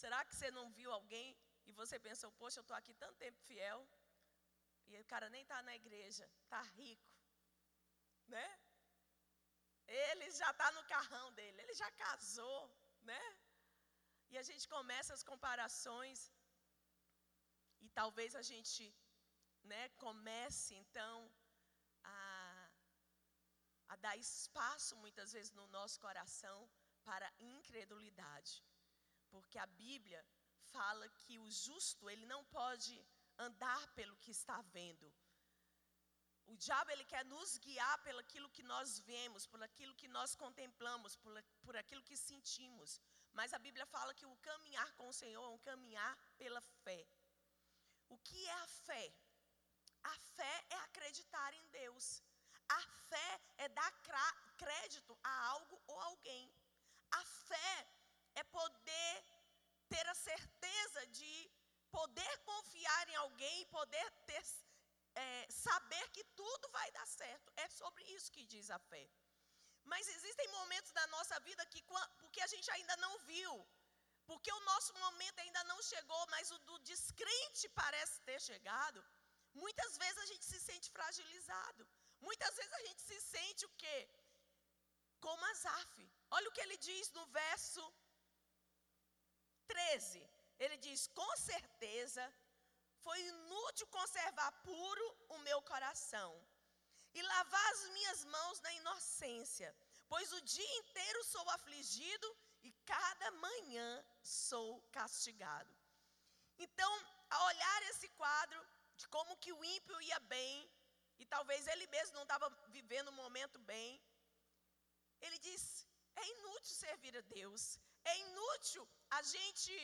Será que você não viu alguém e você pensou, poxa, eu estou aqui tanto tempo fiel, e o cara nem está na igreja, está rico, né? Ele já está no carrão dele, ele já casou, né? E a gente começa as comparações, e talvez a gente né, comece então a, a dar espaço muitas vezes no nosso coração para incredulidade. Porque a Bíblia fala que o justo, ele não pode andar pelo que está vendo. O diabo ele quer nos guiar pelo aquilo que nós vemos, por aquilo que nós contemplamos, por, por aquilo que sentimos. Mas a Bíblia fala que o caminhar com o Senhor é um caminhar pela fé. O que é a fé? A fé é acreditar em Deus. A fé é dar crédito a algo ou alguém. A fé é poder ter a certeza de poder confiar em alguém, poder ter, é, saber que tudo vai dar certo. É sobre isso que diz a fé. Mas existem momentos da nossa vida que, porque a gente ainda não viu, porque o nosso momento ainda não chegou, mas o do descrente parece ter chegado, muitas vezes a gente se sente fragilizado. Muitas vezes a gente se sente o quê? Como Azaf. Olha o que ele diz no verso 13, ele diz: Com certeza foi inútil conservar puro o meu coração e lavar as minhas mãos na inocência, pois o dia inteiro sou afligido e cada manhã sou castigado. Então, a olhar esse quadro de como que o ímpio ia bem, e talvez ele mesmo não estava vivendo um momento bem, ele diz: é inútil servir a Deus, é inútil a gente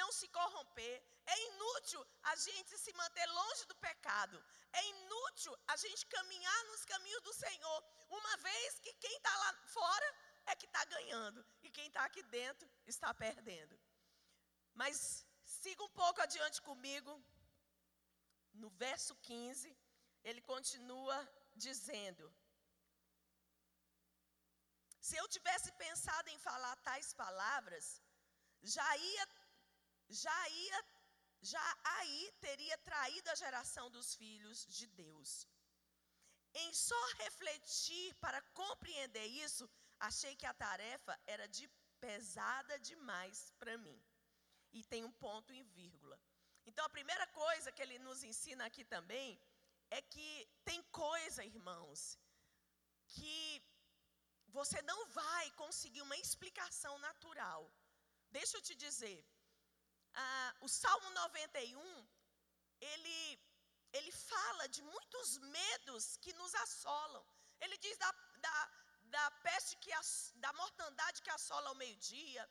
não se corromper, é inútil a gente se manter longe do pecado, é inútil a gente caminhar nos caminhos do Senhor, uma vez que quem está lá fora é que está ganhando e quem está aqui dentro está perdendo. Mas siga um pouco adiante comigo. No verso 15, ele continua dizendo: Se eu tivesse pensado em falar tais palavras, já ia, já ia, já aí teria traído a geração dos filhos de Deus. Em só refletir para compreender isso, achei que a tarefa era de pesada demais para mim. E tem um ponto em vírgula. Então a primeira coisa que ele nos ensina aqui também é que tem coisa, irmãos, que você não vai conseguir uma explicação natural. Deixa eu te dizer, ah, o Salmo 91, ele, ele fala de muitos medos que nos assolam. Ele diz da, da, da peste, que as, da mortandade que assola ao meio-dia.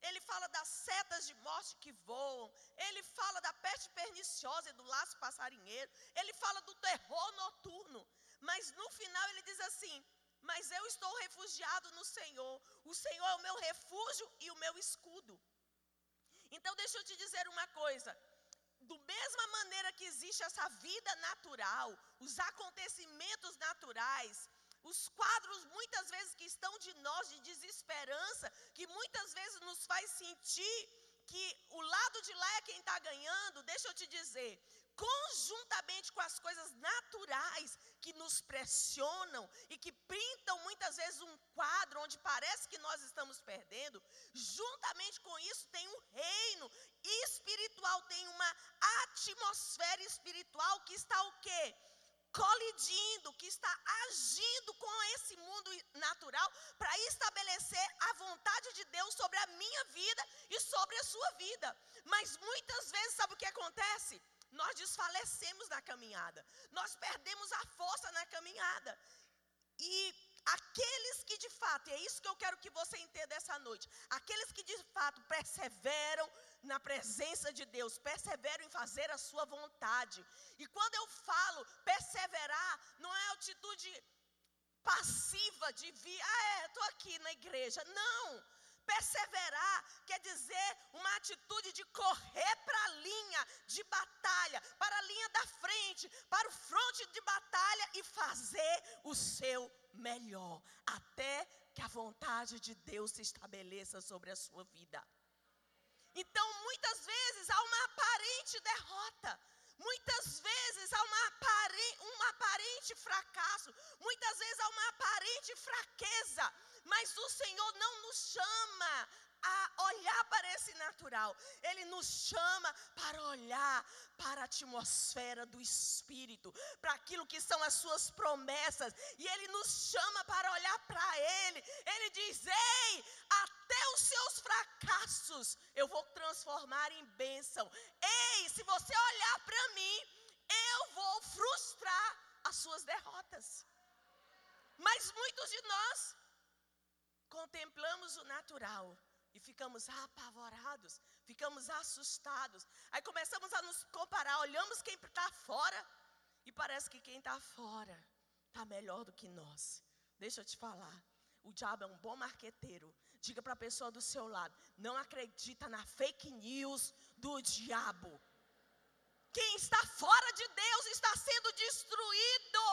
Ele fala das setas de morte que voam. Ele fala da peste perniciosa e do laço passarinheiro. Ele fala do terror noturno. Mas no final ele diz assim: Mas eu estou refugiado no Senhor. O Senhor é o meu refúgio e o meu escudo. Então deixa eu te dizer uma coisa. Do mesma maneira que existe essa vida natural, os acontecimentos naturais, os quadros muitas vezes que estão de nós de desesperança, que muitas vezes nos faz sentir que o lado de lá é quem está ganhando, deixa eu te dizer, conjuntamente com as coisas naturais que nos pressionam e que pintam muitas vezes um quadro onde parece que nós estamos perdendo, juntamente com isso tem um reino espiritual, tem uma atmosfera espiritual que está o quê? colidindo, que está agindo com esse mundo natural para estabelecer a vontade de Deus sobre a minha vida e sobre a sua vida. Mas muitas vezes, sabe o que acontece? Nós desfalecemos na caminhada, nós perdemos a força na caminhada. E aqueles que de fato, e é isso que eu quero que você entenda essa noite, aqueles que de fato perseveram na presença de Deus, perseveram em fazer a sua vontade. E quando eu falo perseverar, não é atitude passiva de vir, ah, é, estou aqui na igreja. Não. Perseverar quer dizer uma atitude de correr para a linha de batalha, para a linha da frente, para o fronte de batalha e fazer o seu melhor, até que a vontade de Deus se estabeleça sobre a sua vida. Então, muitas vezes há uma aparente derrota, muitas vezes há uma aparente, um aparente fracasso, muitas vezes há uma aparente fraqueza, mas o Senhor não nos chama a olhar para esse natural, Ele nos chama para olhar para a atmosfera do Espírito, para aquilo que são as Suas promessas, e Ele nos chama para olhar para Ele. Ele diz: Ei, até os seus fracassos eu vou transformar em bênção. Ei, se você olhar para mim, eu vou frustrar as suas derrotas. Mas muitos de nós contemplamos o natural e ficamos apavorados, ficamos assustados. Aí começamos a nos comparar, olhamos quem está fora e parece que quem está fora está melhor do que nós. Deixa eu te falar, o diabo é um bom marqueteiro. Diga para a pessoa do seu lado: não acredita na fake news do diabo. Quem está fora de Deus está sendo destruído.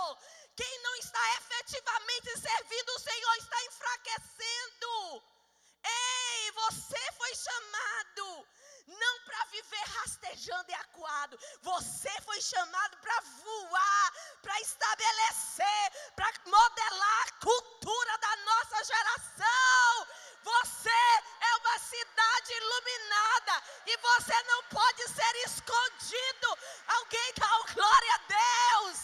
Quem não está efetivamente servindo o Senhor está enfraquecendo. Você foi chamado não para viver rastejando e acuado. Você foi chamado para voar, para estabelecer, para modelar a cultura da nossa geração. Você é uma cidade iluminada e você não pode ser escondido. Alguém dá glória a Deus.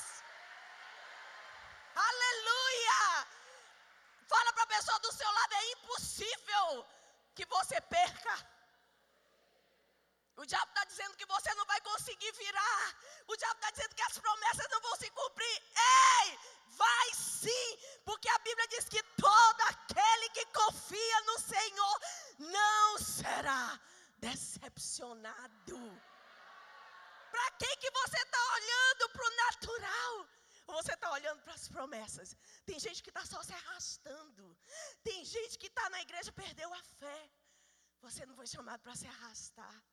Aleluia! Fala para a pessoa do seu lado: é impossível que você perca. O diabo está dizendo que você não vai conseguir virar. O diabo está dizendo que as promessas não vão se cumprir. Ei, vai sim, porque a Bíblia diz que todo aquele que confia no Senhor não será decepcionado. Para quem que você está olhando para o natural? Você está olhando para as promessas. Tem gente que está só se arrastando. Tem gente que está na igreja perdeu a fé. Você não foi chamado para se arrastar.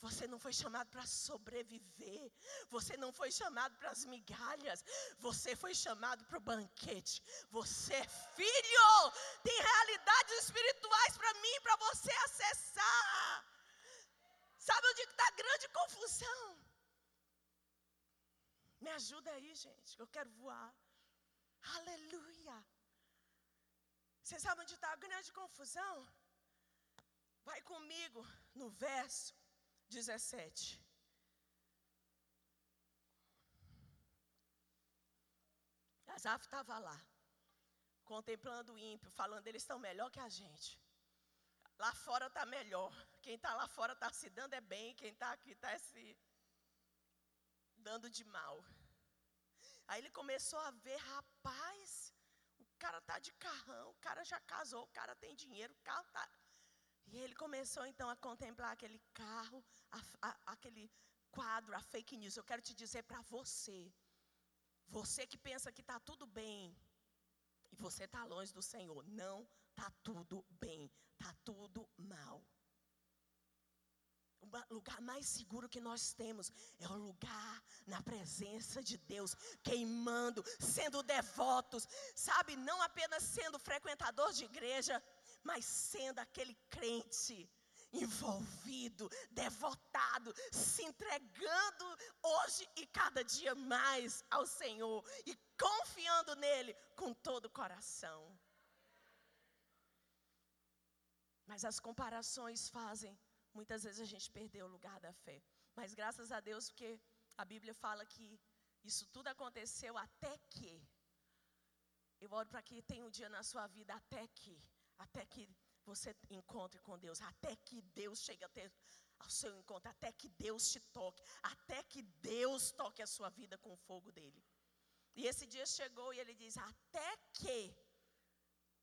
Você não foi chamado para sobreviver. Você não foi chamado para as migalhas. Você foi chamado para o banquete. Você é filho. Tem realidades espirituais para mim, para você acessar. Sabe onde está a grande confusão? Me ajuda aí, gente, que eu quero voar. Aleluia. Você sabe onde está a grande confusão? Vai comigo no verso 17. Asaf estava lá, contemplando o ímpio, falando, eles estão melhor que a gente. Lá fora está melhor. Quem está lá fora está se dando é bem, quem está aqui está se dando de mal. Aí ele começou a ver, rapaz, o cara tá de carrão, o cara já casou, o cara tem dinheiro, o carro tá. E ele começou então a contemplar aquele carro, a, a, aquele quadro, a fake news. Eu quero te dizer para você, você que pensa que está tudo bem, e você está longe do Senhor, não está tudo bem, está tudo mal. O lugar mais seguro que nós temos é o lugar na presença de Deus, queimando, sendo devotos, sabe? Não apenas sendo frequentador de igreja, mas sendo aquele crente envolvido, devotado, se entregando hoje e cada dia mais ao Senhor e confiando nele com todo o coração. Mas as comparações fazem muitas vezes a gente perdeu o lugar da fé. Mas graças a Deus, porque a Bíblia fala que isso tudo aconteceu até que. Eu oro para que tenha um dia na sua vida até que, até que você encontre com Deus, até que Deus chegue a ter ao seu encontro, até que Deus te toque, até que Deus toque a sua vida com o fogo dele. E esse dia chegou e ele diz: até que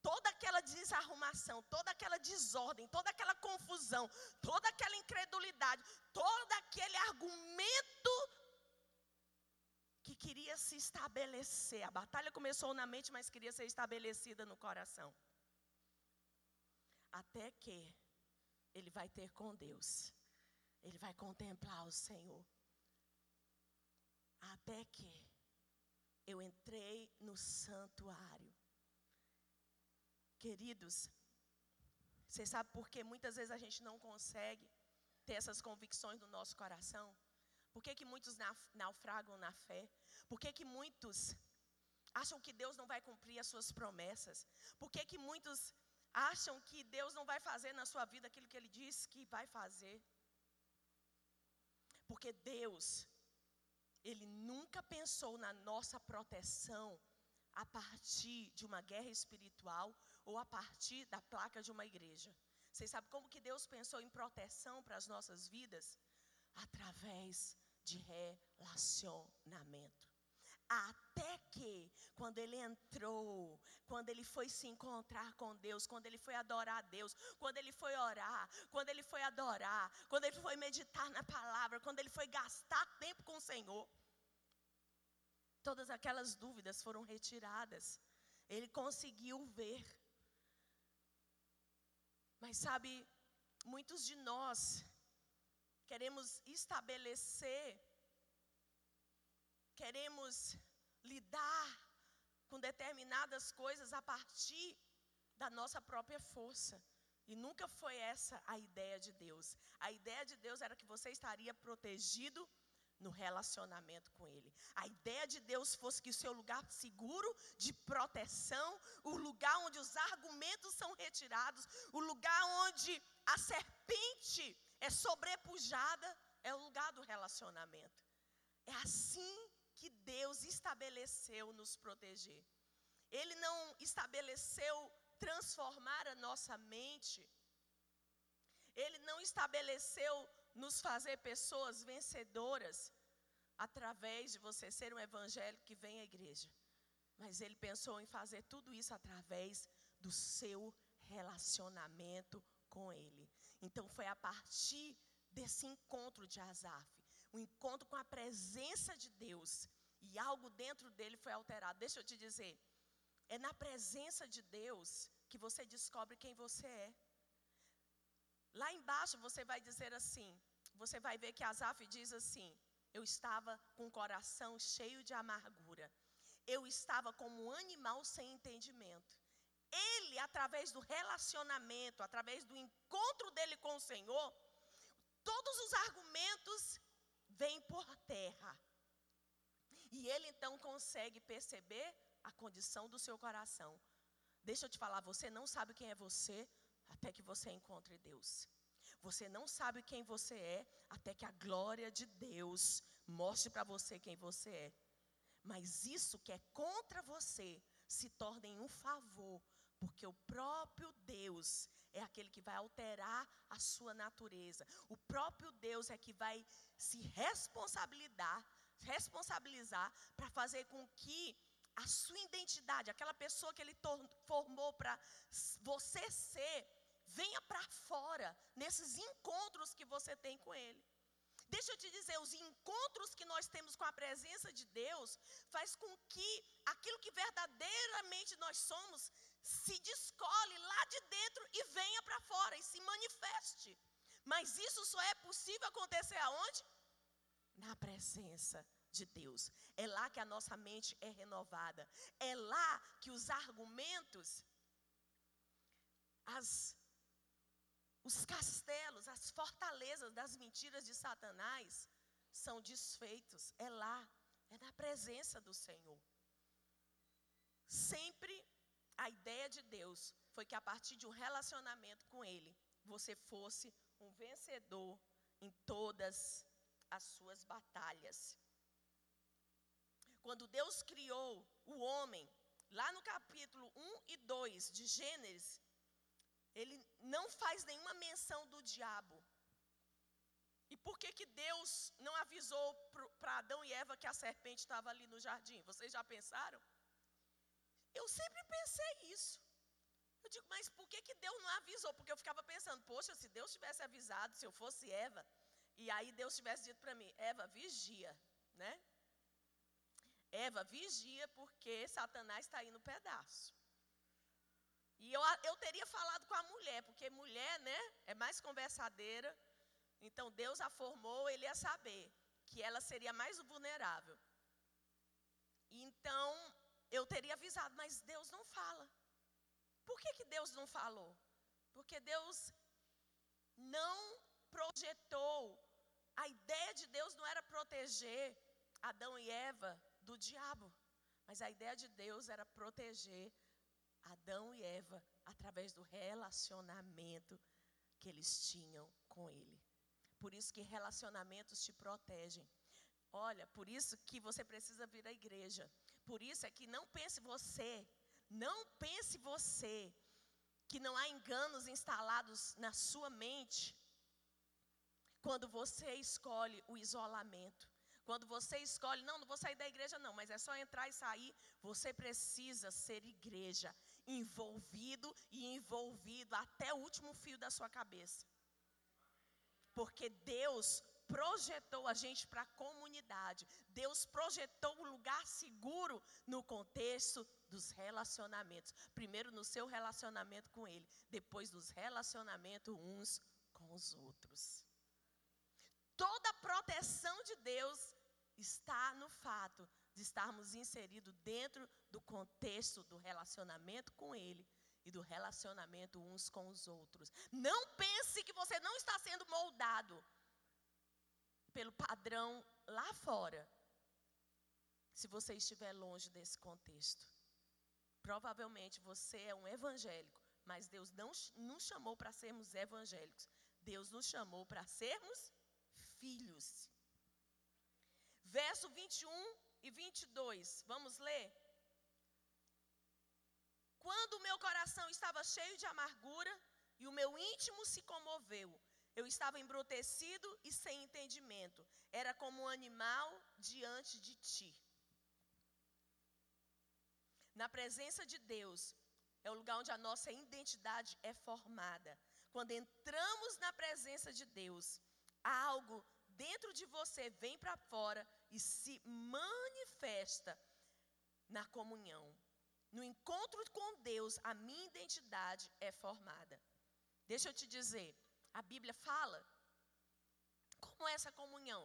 toda aquela desarrumação, toda aquela desordem, toda aquela confusão, toda aquela incredulidade, todo aquele argumento que queria se estabelecer. A batalha começou na mente, mas queria ser estabelecida no coração. Até que ele vai ter com Deus, ele vai contemplar o Senhor. Até que eu entrei no santuário. Queridos, você sabe por que muitas vezes a gente não consegue ter essas convicções no nosso coração? Por que, que muitos naufragam na fé? Por que, que muitos acham que Deus não vai cumprir as suas promessas? Por que, que muitos acham que Deus não vai fazer na sua vida aquilo que Ele disse que vai fazer? Porque Deus, Ele nunca pensou na nossa proteção a partir de uma guerra espiritual ou a partir da placa de uma igreja. Vocês sabem como que Deus pensou em proteção para as nossas vidas? Através de relacionamento. Até que, quando ele entrou, quando ele foi se encontrar com Deus, quando ele foi adorar a Deus, quando ele foi orar, quando ele foi adorar, quando ele foi meditar na palavra, quando ele foi gastar tempo com o Senhor, todas aquelas dúvidas foram retiradas. Ele conseguiu ver mas sabe, muitos de nós queremos estabelecer, queremos lidar com determinadas coisas a partir da nossa própria força. E nunca foi essa a ideia de Deus. A ideia de Deus era que você estaria protegido no relacionamento com Ele. A ideia de Deus fosse que o seu lugar seguro de proteção, o lugar onde os argumentos são retirados, o lugar onde a serpente é sobrepujada, é o lugar do relacionamento. É assim que Deus estabeleceu nos proteger. Ele não estabeleceu transformar a nossa mente. Ele não estabeleceu nos fazer pessoas vencedoras através de você ser um evangélico que vem à igreja. Mas ele pensou em fazer tudo isso através do seu relacionamento com ele. Então foi a partir desse encontro de Asaf, o um encontro com a presença de Deus, e algo dentro dele foi alterado. Deixa eu te dizer, é na presença de Deus que você descobre quem você é. Lá embaixo você vai dizer assim, você vai ver que Asaf diz assim: Eu estava com o coração cheio de amargura. Eu estava como um animal sem entendimento. Ele, através do relacionamento, através do encontro dele com o Senhor, todos os argumentos vêm por terra. E ele então consegue perceber a condição do seu coração. Deixa eu te falar, você não sabe quem é você até que você encontre Deus. Você não sabe quem você é até que a glória de Deus mostre para você quem você é. Mas isso que é contra você se torna em um favor, porque o próprio Deus é aquele que vai alterar a sua natureza. O próprio Deus é que vai se responsabilizar, responsabilizar para fazer com que a sua identidade, aquela pessoa que ele formou para você ser, venha para fora nesses encontros que você tem com ele. Deixa eu te dizer, os encontros que nós temos com a presença de Deus faz com que aquilo que verdadeiramente nós somos se descole lá de dentro e venha para fora e se manifeste. Mas isso só é possível acontecer aonde? Na presença de Deus. É lá que a nossa mente é renovada. É lá que os argumentos, as, os castelos, as fortalezas das mentiras de Satanás são desfeitos. É lá, é na presença do Senhor. Sempre a ideia de Deus foi que a partir de um relacionamento com Ele, você fosse um vencedor em todas as suas batalhas. Quando Deus criou o homem, lá no capítulo 1 e 2 de Gênesis, ele não faz nenhuma menção do diabo. E por que, que Deus não avisou para Adão e Eva que a serpente estava ali no jardim? Vocês já pensaram? Eu sempre pensei isso. Eu digo, mas por que, que Deus não avisou? Porque eu ficava pensando, poxa, se Deus tivesse avisado, se eu fosse Eva, e aí Deus tivesse dito para mim, Eva, vigia, né? Eva, vigia, porque Satanás está aí no pedaço. E eu, eu teria falado com a mulher, porque mulher, né, é mais conversadeira. Então Deus a formou, ele ia saber que ela seria mais vulnerável. Então eu teria avisado, mas Deus não fala. Por que, que Deus não falou? Porque Deus não projetou, a ideia de Deus não era proteger Adão e Eva do diabo, mas a ideia de Deus era proteger Adão e Eva através do relacionamento que eles tinham com Ele. Por isso que relacionamentos te protegem. Olha, por isso que você precisa vir à igreja. Por isso é que não pense você, não pense você que não há enganos instalados na sua mente quando você escolhe o isolamento. Quando você escolhe, não, não vou sair da igreja, não, mas é só entrar e sair. Você precisa ser igreja, envolvido e envolvido até o último fio da sua cabeça. Porque Deus projetou a gente para a comunidade. Deus projetou um lugar seguro no contexto dos relacionamentos. Primeiro no seu relacionamento com Ele, depois dos relacionamentos uns com os outros. Toda a proteção de Deus está no fato de estarmos inseridos dentro do contexto do relacionamento com Ele e do relacionamento uns com os outros. Não pense que você não está sendo moldado pelo padrão lá fora, se você estiver longe desse contexto. Provavelmente você é um evangélico, mas Deus não nos chamou para sermos evangélicos. Deus nos chamou para sermos filhos. Verso 21 e 22, vamos ler? Quando o meu coração estava cheio de amargura e o meu íntimo se comoveu, eu estava embrutecido e sem entendimento. Era como um animal diante de ti. Na presença de Deus é o lugar onde a nossa identidade é formada. Quando entramos na presença de Deus, algo dentro de você vem para fora e se manifesta na comunhão. No encontro com Deus, a minha identidade é formada. Deixa eu te dizer, a Bíblia fala como é essa comunhão.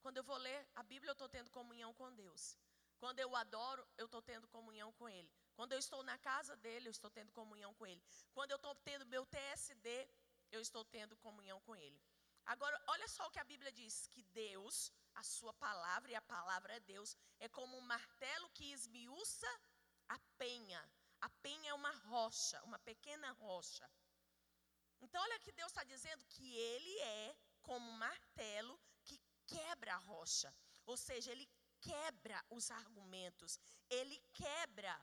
Quando eu vou ler a Bíblia, eu estou tendo comunhão com Deus. Quando eu adoro, eu estou tendo comunhão com Ele. Quando eu estou na casa dele, eu estou tendo comunhão com Ele. Quando eu estou tendo meu TSD, eu estou tendo comunhão com Ele. Agora, olha só o que a Bíblia diz: que Deus, a Sua palavra, e a palavra é Deus, é como um martelo que esmiuça a penha. A penha é uma rocha, uma pequena rocha. Então, olha que Deus está dizendo que Ele é como um martelo que quebra a rocha. Ou seja, Ele quebra os argumentos, Ele quebra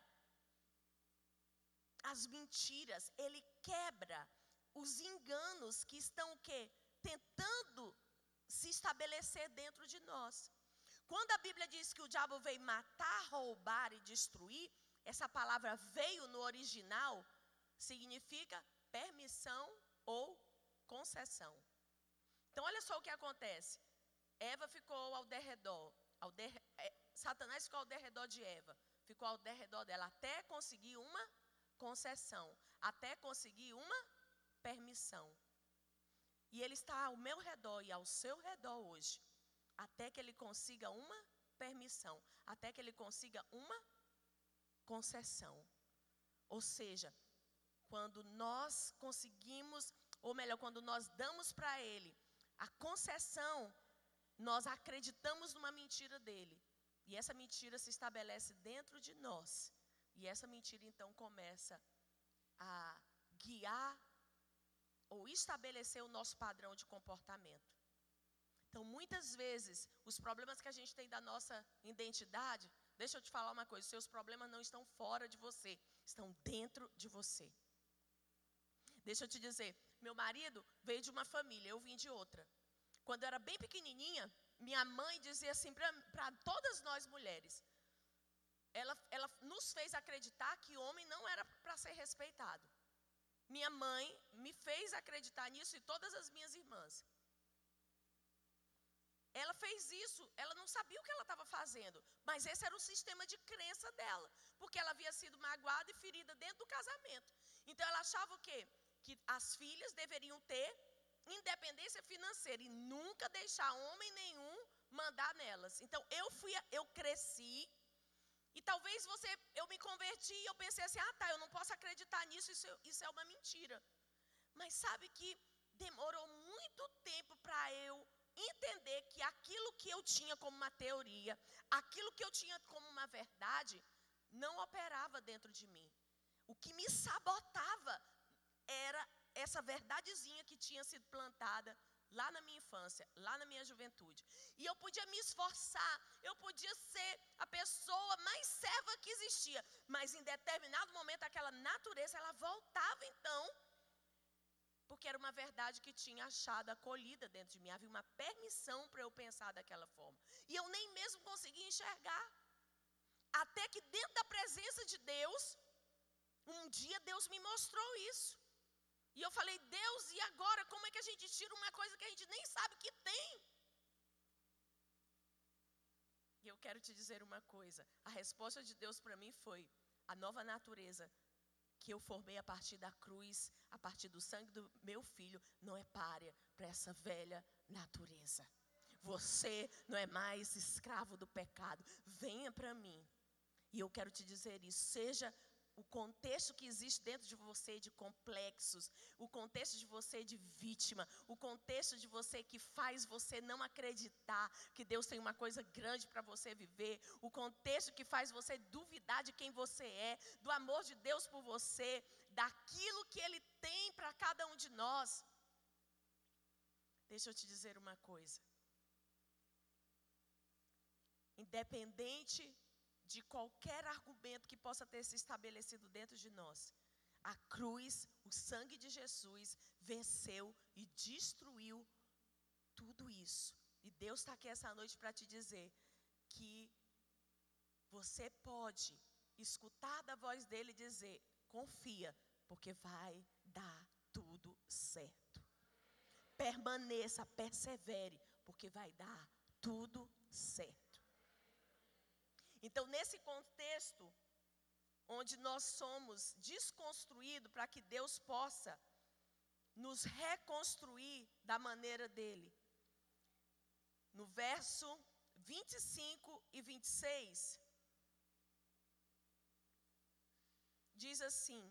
as mentiras, Ele quebra os enganos que estão o quê? Tentando se estabelecer dentro de nós. Quando a Bíblia diz que o diabo veio matar, roubar e destruir, essa palavra veio no original significa permissão ou concessão. Então, olha só o que acontece. Eva ficou ao derredor. Ao é, Satanás ficou ao derredor de Eva. Ficou ao derredor dela até conseguir uma concessão. Até conseguir uma permissão. E ele está ao meu redor e ao seu redor hoje. Até que ele consiga uma permissão. Até que ele consiga uma concessão. Ou seja, quando nós conseguimos, ou melhor, quando nós damos para ele a concessão, nós acreditamos numa mentira dele. E essa mentira se estabelece dentro de nós. E essa mentira então começa a guiar ou estabelecer o nosso padrão de comportamento. Então, muitas vezes, os problemas que a gente tem da nossa identidade Deixa eu te falar uma coisa: seus problemas não estão fora de você, estão dentro de você. Deixa eu te dizer: meu marido veio de uma família, eu vim de outra. Quando eu era bem pequenininha, minha mãe dizia assim para todas nós mulheres: ela, ela nos fez acreditar que homem não era para ser respeitado. Minha mãe me fez acreditar nisso e todas as minhas irmãs. Ela fez isso, ela não sabia o que ela estava fazendo, mas esse era o sistema de crença dela, porque ela havia sido magoada e ferida dentro do casamento. Então ela achava o quê? Que as filhas deveriam ter independência financeira e nunca deixar homem nenhum mandar nelas. Então eu fui, eu cresci e talvez você, eu me converti e eu pensei assim, ah tá, eu não posso acreditar nisso, isso, isso é uma mentira. Mas sabe que demorou muito tempo para eu entender que aquilo que eu tinha como uma teoria, aquilo que eu tinha como uma verdade, não operava dentro de mim. O que me sabotava era essa verdadezinha que tinha sido plantada lá na minha infância, lá na minha juventude. E eu podia me esforçar, eu podia ser a pessoa mais serva que existia, mas em determinado momento aquela natureza ela voltava então porque era uma verdade que tinha achado acolhida dentro de mim. Havia uma permissão para eu pensar daquela forma. E eu nem mesmo conseguia enxergar. Até que dentro da presença de Deus, um dia Deus me mostrou isso. E eu falei, Deus, e agora? Como é que a gente tira uma coisa que a gente nem sabe que tem? E eu quero te dizer uma coisa: a resposta de Deus para mim foi: a nova natureza que eu formei a partir da cruz, a partir do sangue do meu filho, não é párea para essa velha natureza. Você não é mais escravo do pecado. Venha para mim. E eu quero te dizer isso. Seja o contexto que existe dentro de você de complexos, o contexto de você de vítima, o contexto de você que faz você não acreditar que Deus tem uma coisa grande para você viver, o contexto que faz você duvidar de quem você é, do amor de Deus por você, daquilo que Ele tem para cada um de nós. Deixa eu te dizer uma coisa. Independente de qualquer argumento que possa ter se estabelecido dentro de nós. A cruz, o sangue de Jesus, venceu e destruiu tudo isso. E Deus está aqui essa noite para te dizer que você pode escutar da voz dele dizer: confia, porque vai dar tudo certo. Permaneça, persevere, porque vai dar tudo certo. Então, nesse contexto, onde nós somos desconstruídos para que Deus possa nos reconstruir da maneira dele. No verso 25 e 26, diz assim: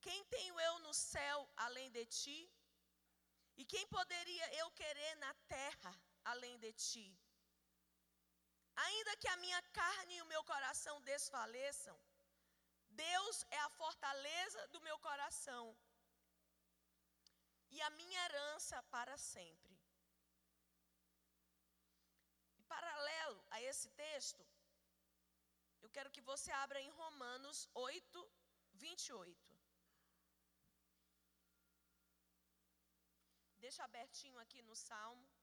Quem tenho eu no céu além de ti? E quem poderia eu querer na terra além de ti? Ainda que a minha carne e o meu coração desfaleçam, Deus é a fortaleza do meu coração e a minha herança para sempre. E paralelo a esse texto, eu quero que você abra em Romanos 8, 28. Deixa abertinho aqui no Salmo.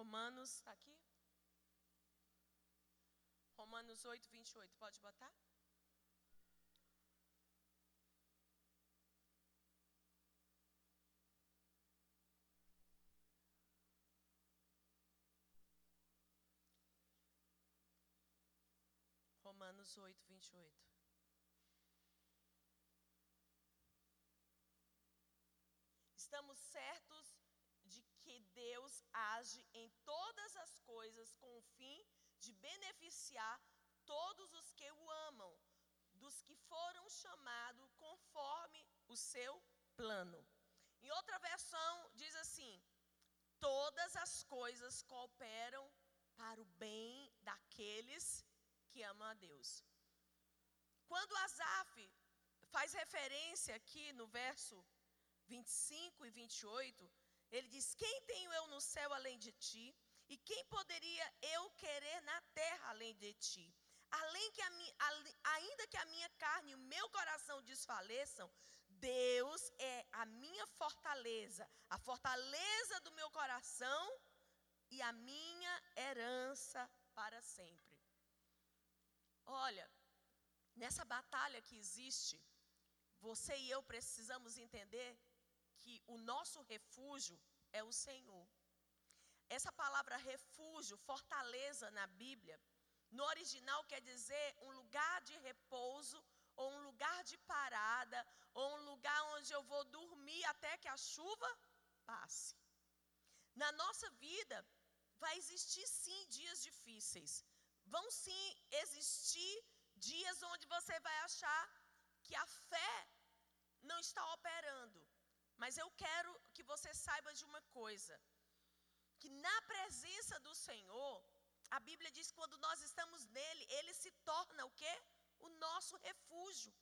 Romanos, está aqui? Romanos 8, 28. Pode botar? Romanos 8, 28. Estamos certos que Deus age em todas as coisas com o fim de beneficiar todos os que o amam, dos que foram chamados conforme o seu plano. Em outra versão, diz assim: todas as coisas cooperam para o bem daqueles que amam a Deus. Quando Asaf faz referência aqui no verso 25 e 28, ele diz: Quem tenho eu no céu além de ti? E quem poderia eu querer na terra além de ti? Além que a minha, ainda que a minha carne e o meu coração desfaleçam, Deus é a minha fortaleza, a fortaleza do meu coração e a minha herança para sempre. Olha, nessa batalha que existe, você e eu precisamos entender que o nosso refúgio é o Senhor. Essa palavra refúgio, fortaleza na Bíblia, no original quer dizer um lugar de repouso, ou um lugar de parada, ou um lugar onde eu vou dormir até que a chuva passe. Na nossa vida, vai existir sim dias difíceis. Vão sim existir dias onde você vai achar que a fé não está operando. Mas eu quero que você saiba de uma coisa: que na presença do Senhor, a Bíblia diz que quando nós estamos nele, ele se torna o quê? O nosso refúgio.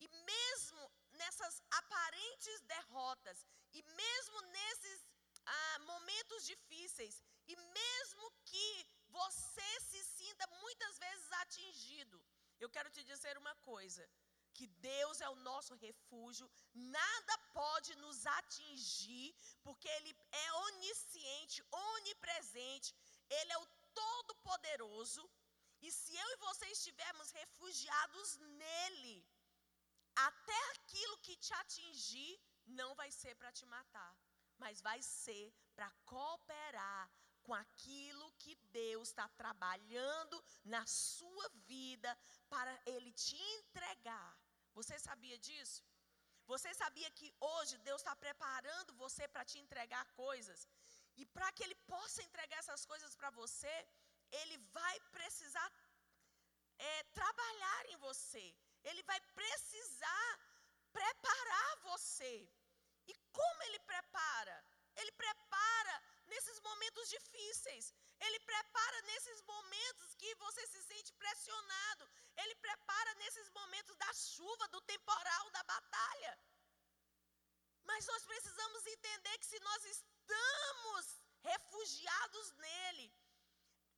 E mesmo nessas aparentes derrotas, e mesmo nesses ah, momentos difíceis, e mesmo que você se sinta muitas vezes atingido, eu quero te dizer uma coisa: que Deus é o nosso refúgio, nada pode nos atingir, porque Ele é onisciente, onipresente, Ele é o Todo-Poderoso. E se eu e você estivermos refugiados nele, até aquilo que te atingir não vai ser para te matar, mas vai ser para cooperar com aquilo que Deus está trabalhando na sua vida para Ele te entregar. Você sabia disso? Você sabia que hoje Deus está preparando você para te entregar coisas? E para que Ele possa entregar essas coisas para você, Ele vai precisar é, trabalhar em você. Ele vai precisar preparar você. E como Ele prepara? Ele prepara nesses momentos difíceis. Ele prepara nesses momentos que você se sente pressionado. Ele prepara nesses momentos da chuva, do temporal, da batalha. Mas nós precisamos entender que se nós estamos refugiados nele,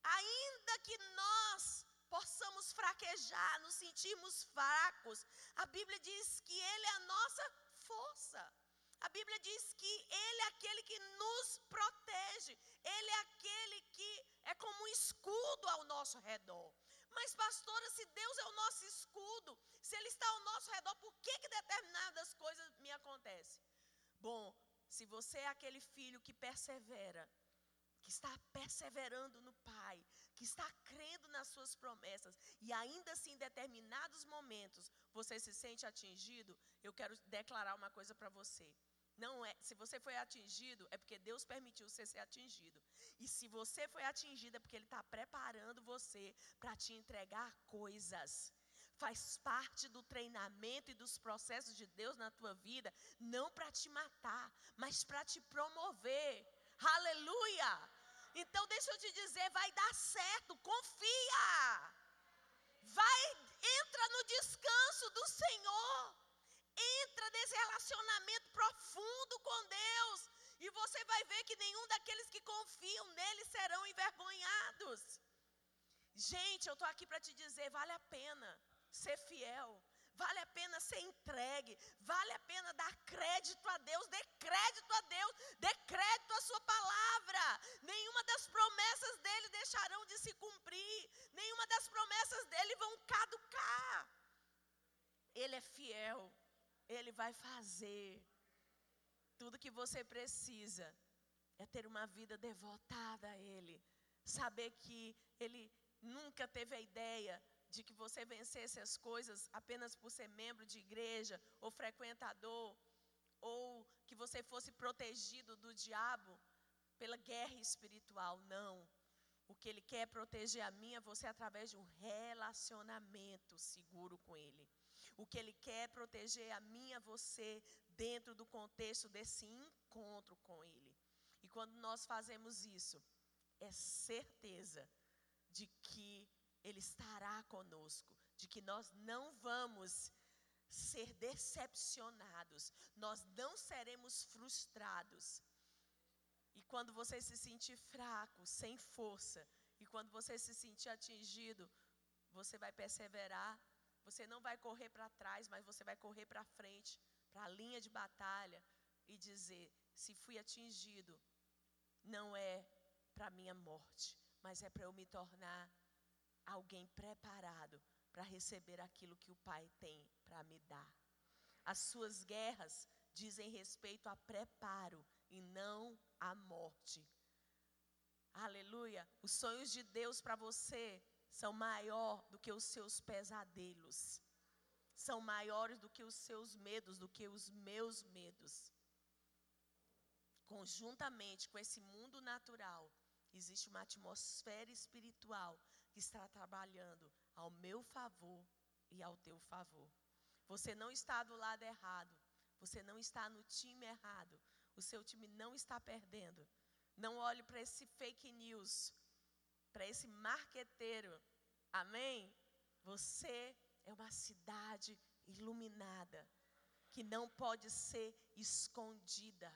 ainda que nós possamos fraquejar, nos sentirmos fracos, a Bíblia diz que ele é a nossa força. A Bíblia diz que Ele é aquele que nos protege, Ele é aquele que é como um escudo ao nosso redor. Mas, pastora, se Deus é o nosso escudo, se Ele está ao nosso redor, por que, que determinadas coisas me acontecem? Bom, se você é aquele filho que persevera, que está perseverando no Pai, que está crendo nas suas promessas, e ainda assim em determinados momentos você se sente atingido, eu quero declarar uma coisa para você. Não é, se você foi atingido, é porque Deus permitiu você ser atingido. E se você foi atingido, é porque Ele está preparando você para te entregar coisas. Faz parte do treinamento e dos processos de Deus na tua vida, não para te matar, mas para te promover. Aleluia! Então deixa eu te dizer, vai dar certo, confia. Vai, entra no descanso do Senhor. Entra nesse relacionamento profundo com Deus. E você vai ver que nenhum daqueles que confiam nele serão envergonhados. Gente, eu estou aqui para te dizer: vale a pena ser fiel. Vale a pena ser entregue, vale a pena dar crédito a Deus, dê crédito a Deus, dê crédito à Sua palavra. Nenhuma das promessas dele deixarão de se cumprir, nenhuma das promessas dele vão caducar. Ele é fiel, ele vai fazer. Tudo que você precisa é ter uma vida devotada a Ele. Saber que Ele nunca teve a ideia de que você vencesse as coisas apenas por ser membro de igreja ou frequentador, ou que você fosse protegido do diabo pela guerra espiritual. Não. O que Ele quer é proteger a é você através de um relacionamento seguro com Ele. O que Ele quer é proteger a mim e a você dentro do contexto desse encontro com Ele. E quando nós fazemos isso, é certeza de que Ele estará conosco, de que nós não vamos ser decepcionados, nós não seremos frustrados. E quando você se sentir fraco, sem força, e quando você se sentir atingido, você vai perseverar você não vai correr para trás, mas você vai correr para frente, para a linha de batalha e dizer: se fui atingido, não é para minha morte, mas é para eu me tornar alguém preparado para receber aquilo que o Pai tem para me dar. As suas guerras dizem respeito a preparo e não a morte. Aleluia. Os sonhos de Deus para você são maior do que os seus pesadelos, são maiores do que os seus medos, do que os meus medos. Conjuntamente com esse mundo natural, existe uma atmosfera espiritual está trabalhando ao meu favor e ao teu favor. Você não está do lado errado, você não está no time errado, o seu time não está perdendo. Não olhe para esse fake news para esse marqueteiro. Amém? Você é uma cidade iluminada que não pode ser escondida.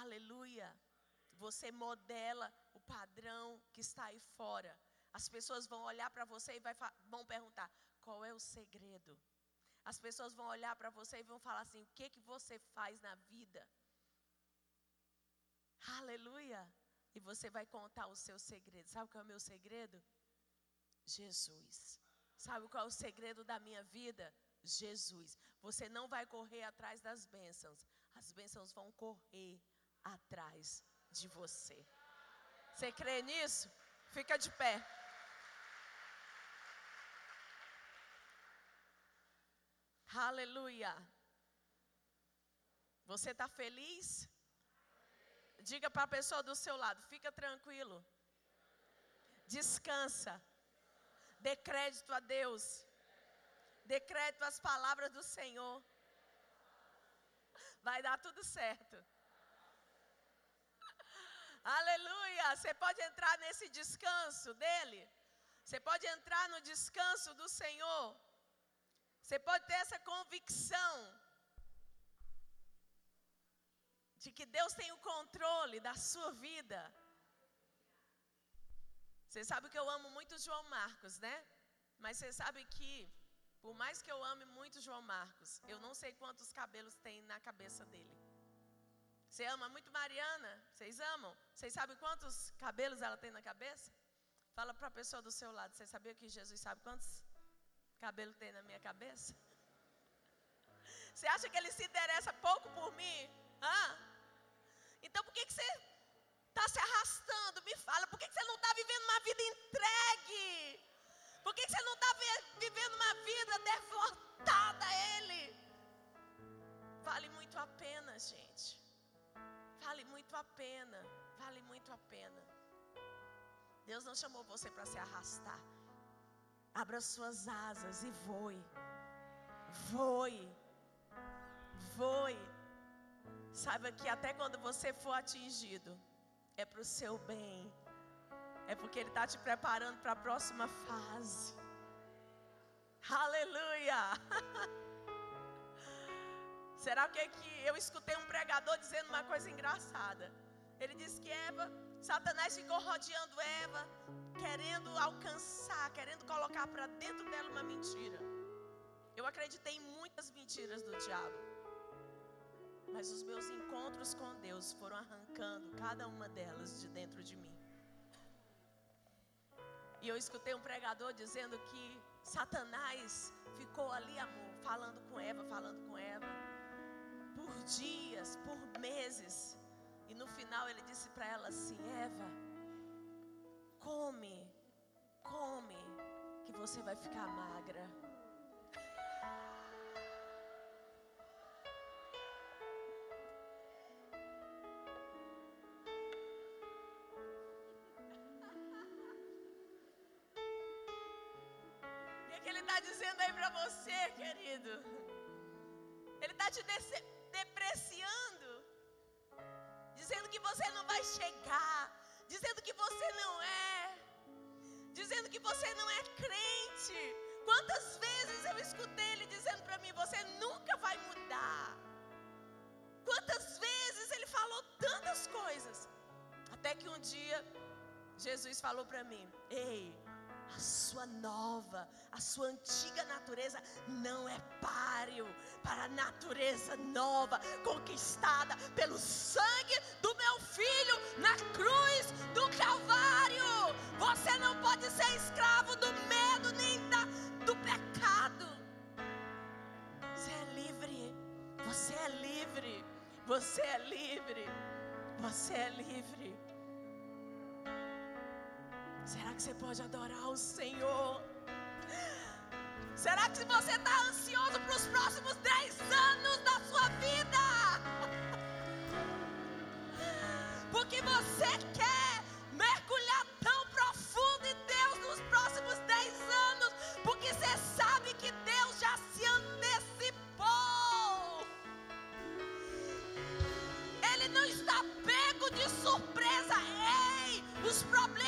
Aleluia. Você modela o padrão que está aí fora. As pessoas vão olhar para você e vai, vão perguntar: qual é o segredo? As pessoas vão olhar para você e vão falar assim: o que que você faz na vida? Aleluia. E você vai contar o seu segredo. Sabe qual é o meu segredo? Jesus. Sabe qual é o segredo da minha vida? Jesus. Você não vai correr atrás das bênçãos. As bênçãos vão correr atrás de você. Você crê nisso? Fica de pé. Aleluia. Você está feliz? Diga para a pessoa do seu lado: fica tranquilo. Descansa. Dê crédito a Deus. Dê crédito às palavras do Senhor. Vai dar tudo certo. Aleluia. Você pode entrar nesse descanso dele. Você pode entrar no descanso do Senhor. Você pode ter essa convicção de que Deus tem o controle da sua vida. Você sabe que eu amo muito João Marcos, né? Mas você sabe que Por mais que eu ame muito João Marcos, eu não sei quantos cabelos tem na cabeça dele. Você ama muito Mariana? Vocês amam? Vocês sabem quantos cabelos ela tem na cabeça? Fala para a pessoa do seu lado. Você sabia que Jesus sabe quantos cabelos tem na minha cabeça? Você acha que ele se interessa pouco por mim? Hã? Então por que, que você está se arrastando? Me fala, por que, que você não está vivendo uma vida entregue? Por que, que você não está vivendo uma vida devotada a Ele? Vale muito a pena, gente. Vale muito a pena. Vale muito a pena. Deus não chamou você para se arrastar. Abra suas asas e voe. Voe. Voe. Saiba que até quando você for atingido, é para o seu bem. É porque Ele está te preparando para a próxima fase. Aleluia! Será que, é que eu escutei um pregador dizendo uma coisa engraçada? Ele disse que Eva, Satanás ficou rodeando Eva, querendo alcançar, querendo colocar para dentro dela uma mentira. Eu acreditei em muitas mentiras do diabo. Mas os meus encontros com Deus foram arrancando cada uma delas de dentro de mim. E eu escutei um pregador dizendo que Satanás ficou ali, amor, falando com Eva, falando com Eva, por dias, por meses. E no final ele disse para ela assim: Eva, come, come, que você vai ficar magra. que Ele está dizendo aí para você, querido? Ele está te depreciando, dizendo que você não vai chegar, dizendo que você não é, dizendo que você não é crente. Quantas vezes eu escutei ele dizendo para mim: Você nunca vai mudar. Quantas vezes ele falou tantas coisas, até que um dia Jesus falou para mim: Ei, a sua nova, a sua antiga natureza não é páreo para a natureza nova, conquistada pelo sangue do meu filho na cruz do Calvário. Você não pode ser escravo do medo nem da, do pecado. Você é livre, você é livre, você é livre, você é livre. Será que você pode adorar o Senhor? Será que você está ansioso para os próximos 10 anos da sua vida? Porque você quer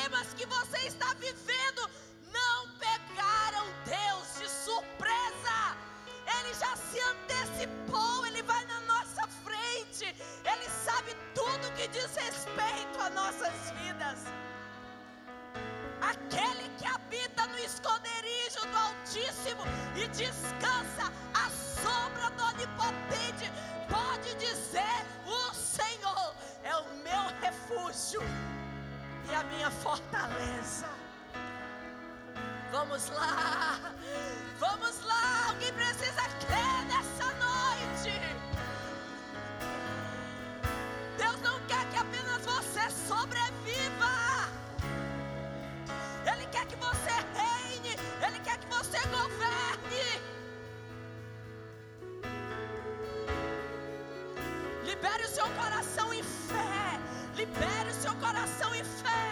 problemas que você está vivendo não pegaram Deus de surpresa. Ele já se antecipou, ele vai na nossa frente. Ele sabe tudo que diz respeito a nossas vidas. Aquele que habita no esconderijo do Altíssimo e descansa à sombra do Onipotente, pode dizer: O Senhor é o meu refúgio e a minha fortaleza. Vamos lá, vamos lá. Alguém precisa crer nessa noite. Deus não quer que apenas você sobreviva. Ele quer que você reine. Ele quer que você governe. Libere o seu coração em fé. Libere o seu coração em fé.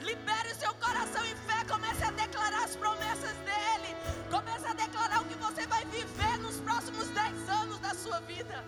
Libere o seu coração em fé. Comece a declarar as promessas dele. Comece a declarar o que você vai viver nos próximos 10 anos da sua vida.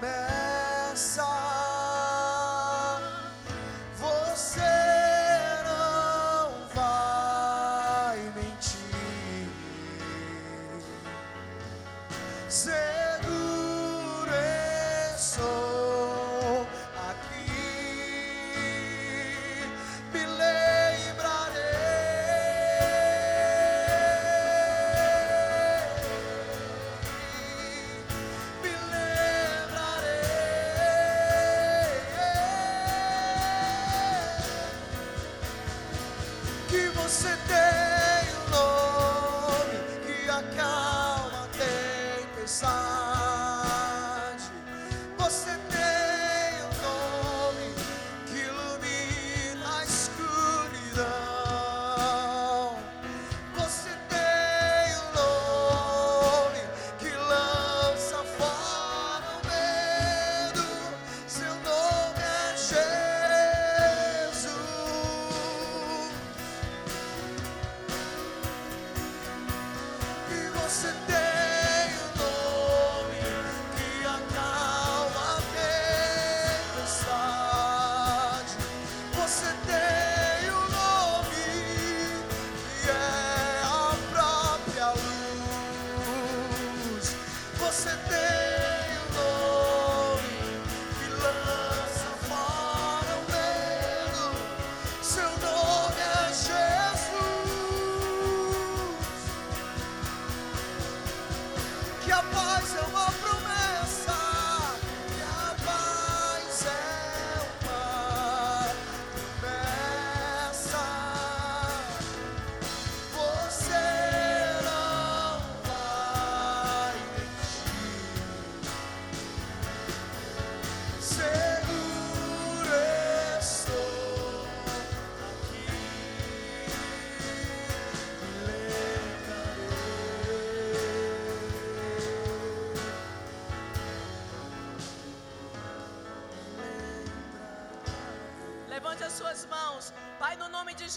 man.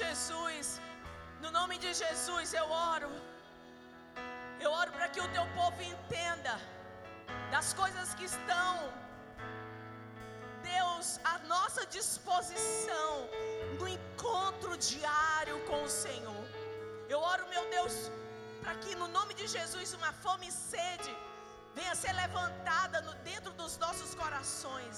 Jesus, no nome de Jesus eu oro. Eu oro para que o teu povo entenda das coisas que estão, Deus, à nossa disposição no encontro diário com o Senhor. Eu oro, meu Deus, para que no nome de Jesus uma fome e sede venha ser levantada no, dentro dos nossos corações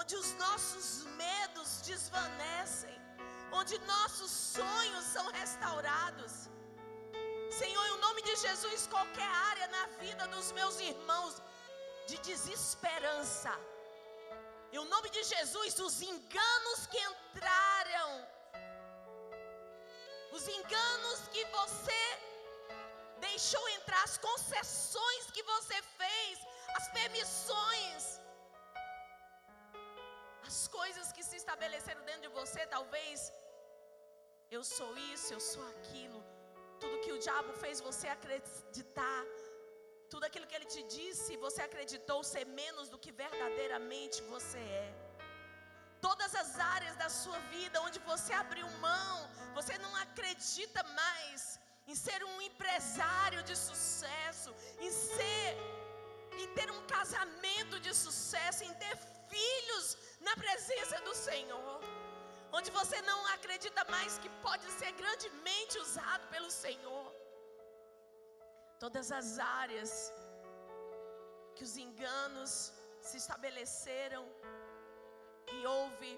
onde os nossos medos desvanecem, onde nossos sonhos são restaurados. Senhor, em nome de Jesus, qualquer área na vida dos meus irmãos de desesperança, em nome de Jesus, os enganos que entraram, os enganos que você deixou entrar, as concessões que você fez, as permissões, as coisas que se estabeleceram dentro de você, talvez eu sou isso, eu sou aquilo, tudo que o diabo fez você acreditar, tudo aquilo que ele te disse, você acreditou ser menos do que verdadeiramente você é. Todas as áreas da sua vida onde você abriu mão, você não acredita mais em ser um empresário de sucesso, em ser, em ter um casamento de sucesso, em ter filhos na presença do Senhor. Onde você não acredita mais que pode ser grandemente usado pelo Senhor todas as áreas que os enganos se estabeleceram e houve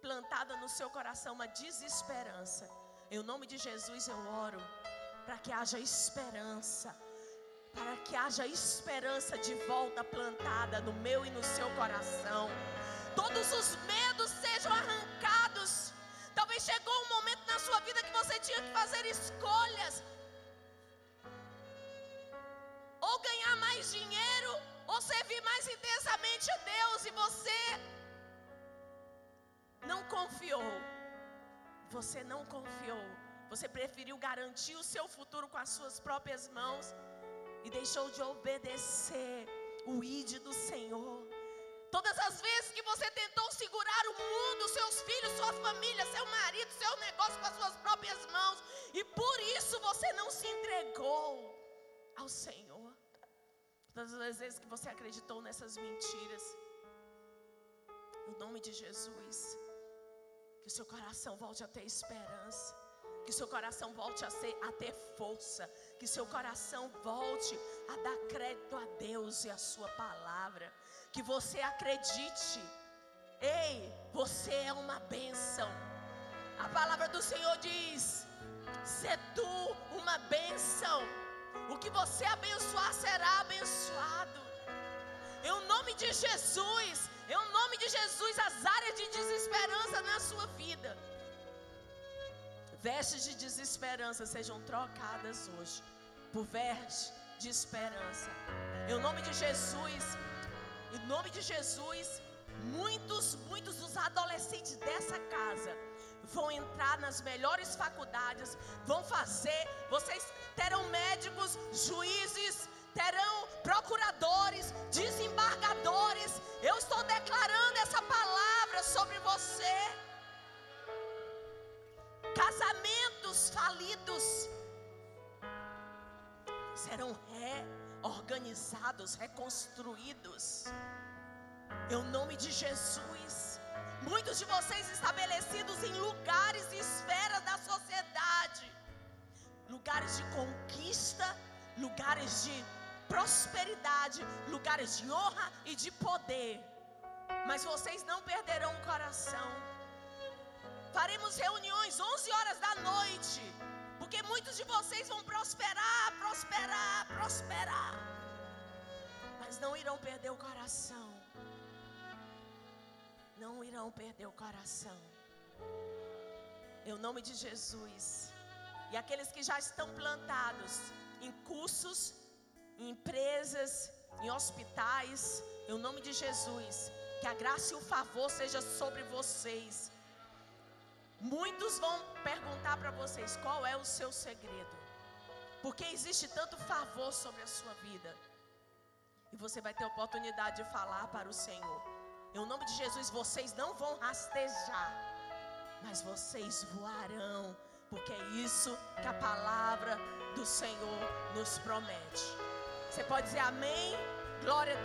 plantada no seu coração uma desesperança. Em nome de Jesus eu oro para que haja esperança, para que haja esperança de volta plantada no meu e no seu coração. Todos os medos sejam arrancados. Talvez chegou um momento na sua vida que você tinha que fazer escolhas ou ganhar mais dinheiro, ou servir mais intensamente a Deus, e você não confiou. Você não confiou. Você preferiu garantir o seu futuro com as suas próprias mãos. E deixou de obedecer o ide do Senhor. Todas as vezes que você tentou segurar o mundo, seus filhos, sua família, seu marido, seu negócio com as suas próprias mãos, e por isso você não se entregou ao Senhor. Todas as vezes que você acreditou nessas mentiras, no nome de Jesus, que o seu coração volte a ter esperança. Que seu coração volte a, ser, a ter força. Que seu coração volte a dar crédito a Deus e a Sua palavra. Que você acredite. Ei, você é uma bênção. A palavra do Senhor diz: Se tu uma bênção. O que você abençoar será abençoado. Em nome de Jesus, em nome de Jesus, as áreas de desesperança na sua vida vestes de desesperança sejam trocadas hoje por vestes de esperança. Em nome de Jesus, em nome de Jesus, muitos, muitos dos adolescentes dessa casa vão entrar nas melhores faculdades, vão fazer, vocês terão médicos, juízes, terão procuradores, desembargadores. Eu estou declarando essa palavra sobre você casamentos falidos serão reorganizados, reconstruídos. Em nome de Jesus. Muitos de vocês estabelecidos em lugares e esferas da sociedade, lugares de conquista, lugares de prosperidade, lugares de honra e de poder. Mas vocês não perderão o coração Faremos reuniões 11 horas da noite. Porque muitos de vocês vão prosperar, prosperar, prosperar. Mas não irão perder o coração. Não irão perder o coração. Em nome de Jesus. E aqueles que já estão plantados em cursos, em empresas, em hospitais, em nome de Jesus, que a graça e o favor seja sobre vocês Muitos vão perguntar para vocês qual é o seu segredo. Porque existe tanto favor sobre a sua vida. E você vai ter oportunidade de falar para o Senhor. Em nome de Jesus, vocês não vão rastejar, mas vocês voarão, porque é isso que a palavra do Senhor nos promete. Você pode dizer amém? Glória a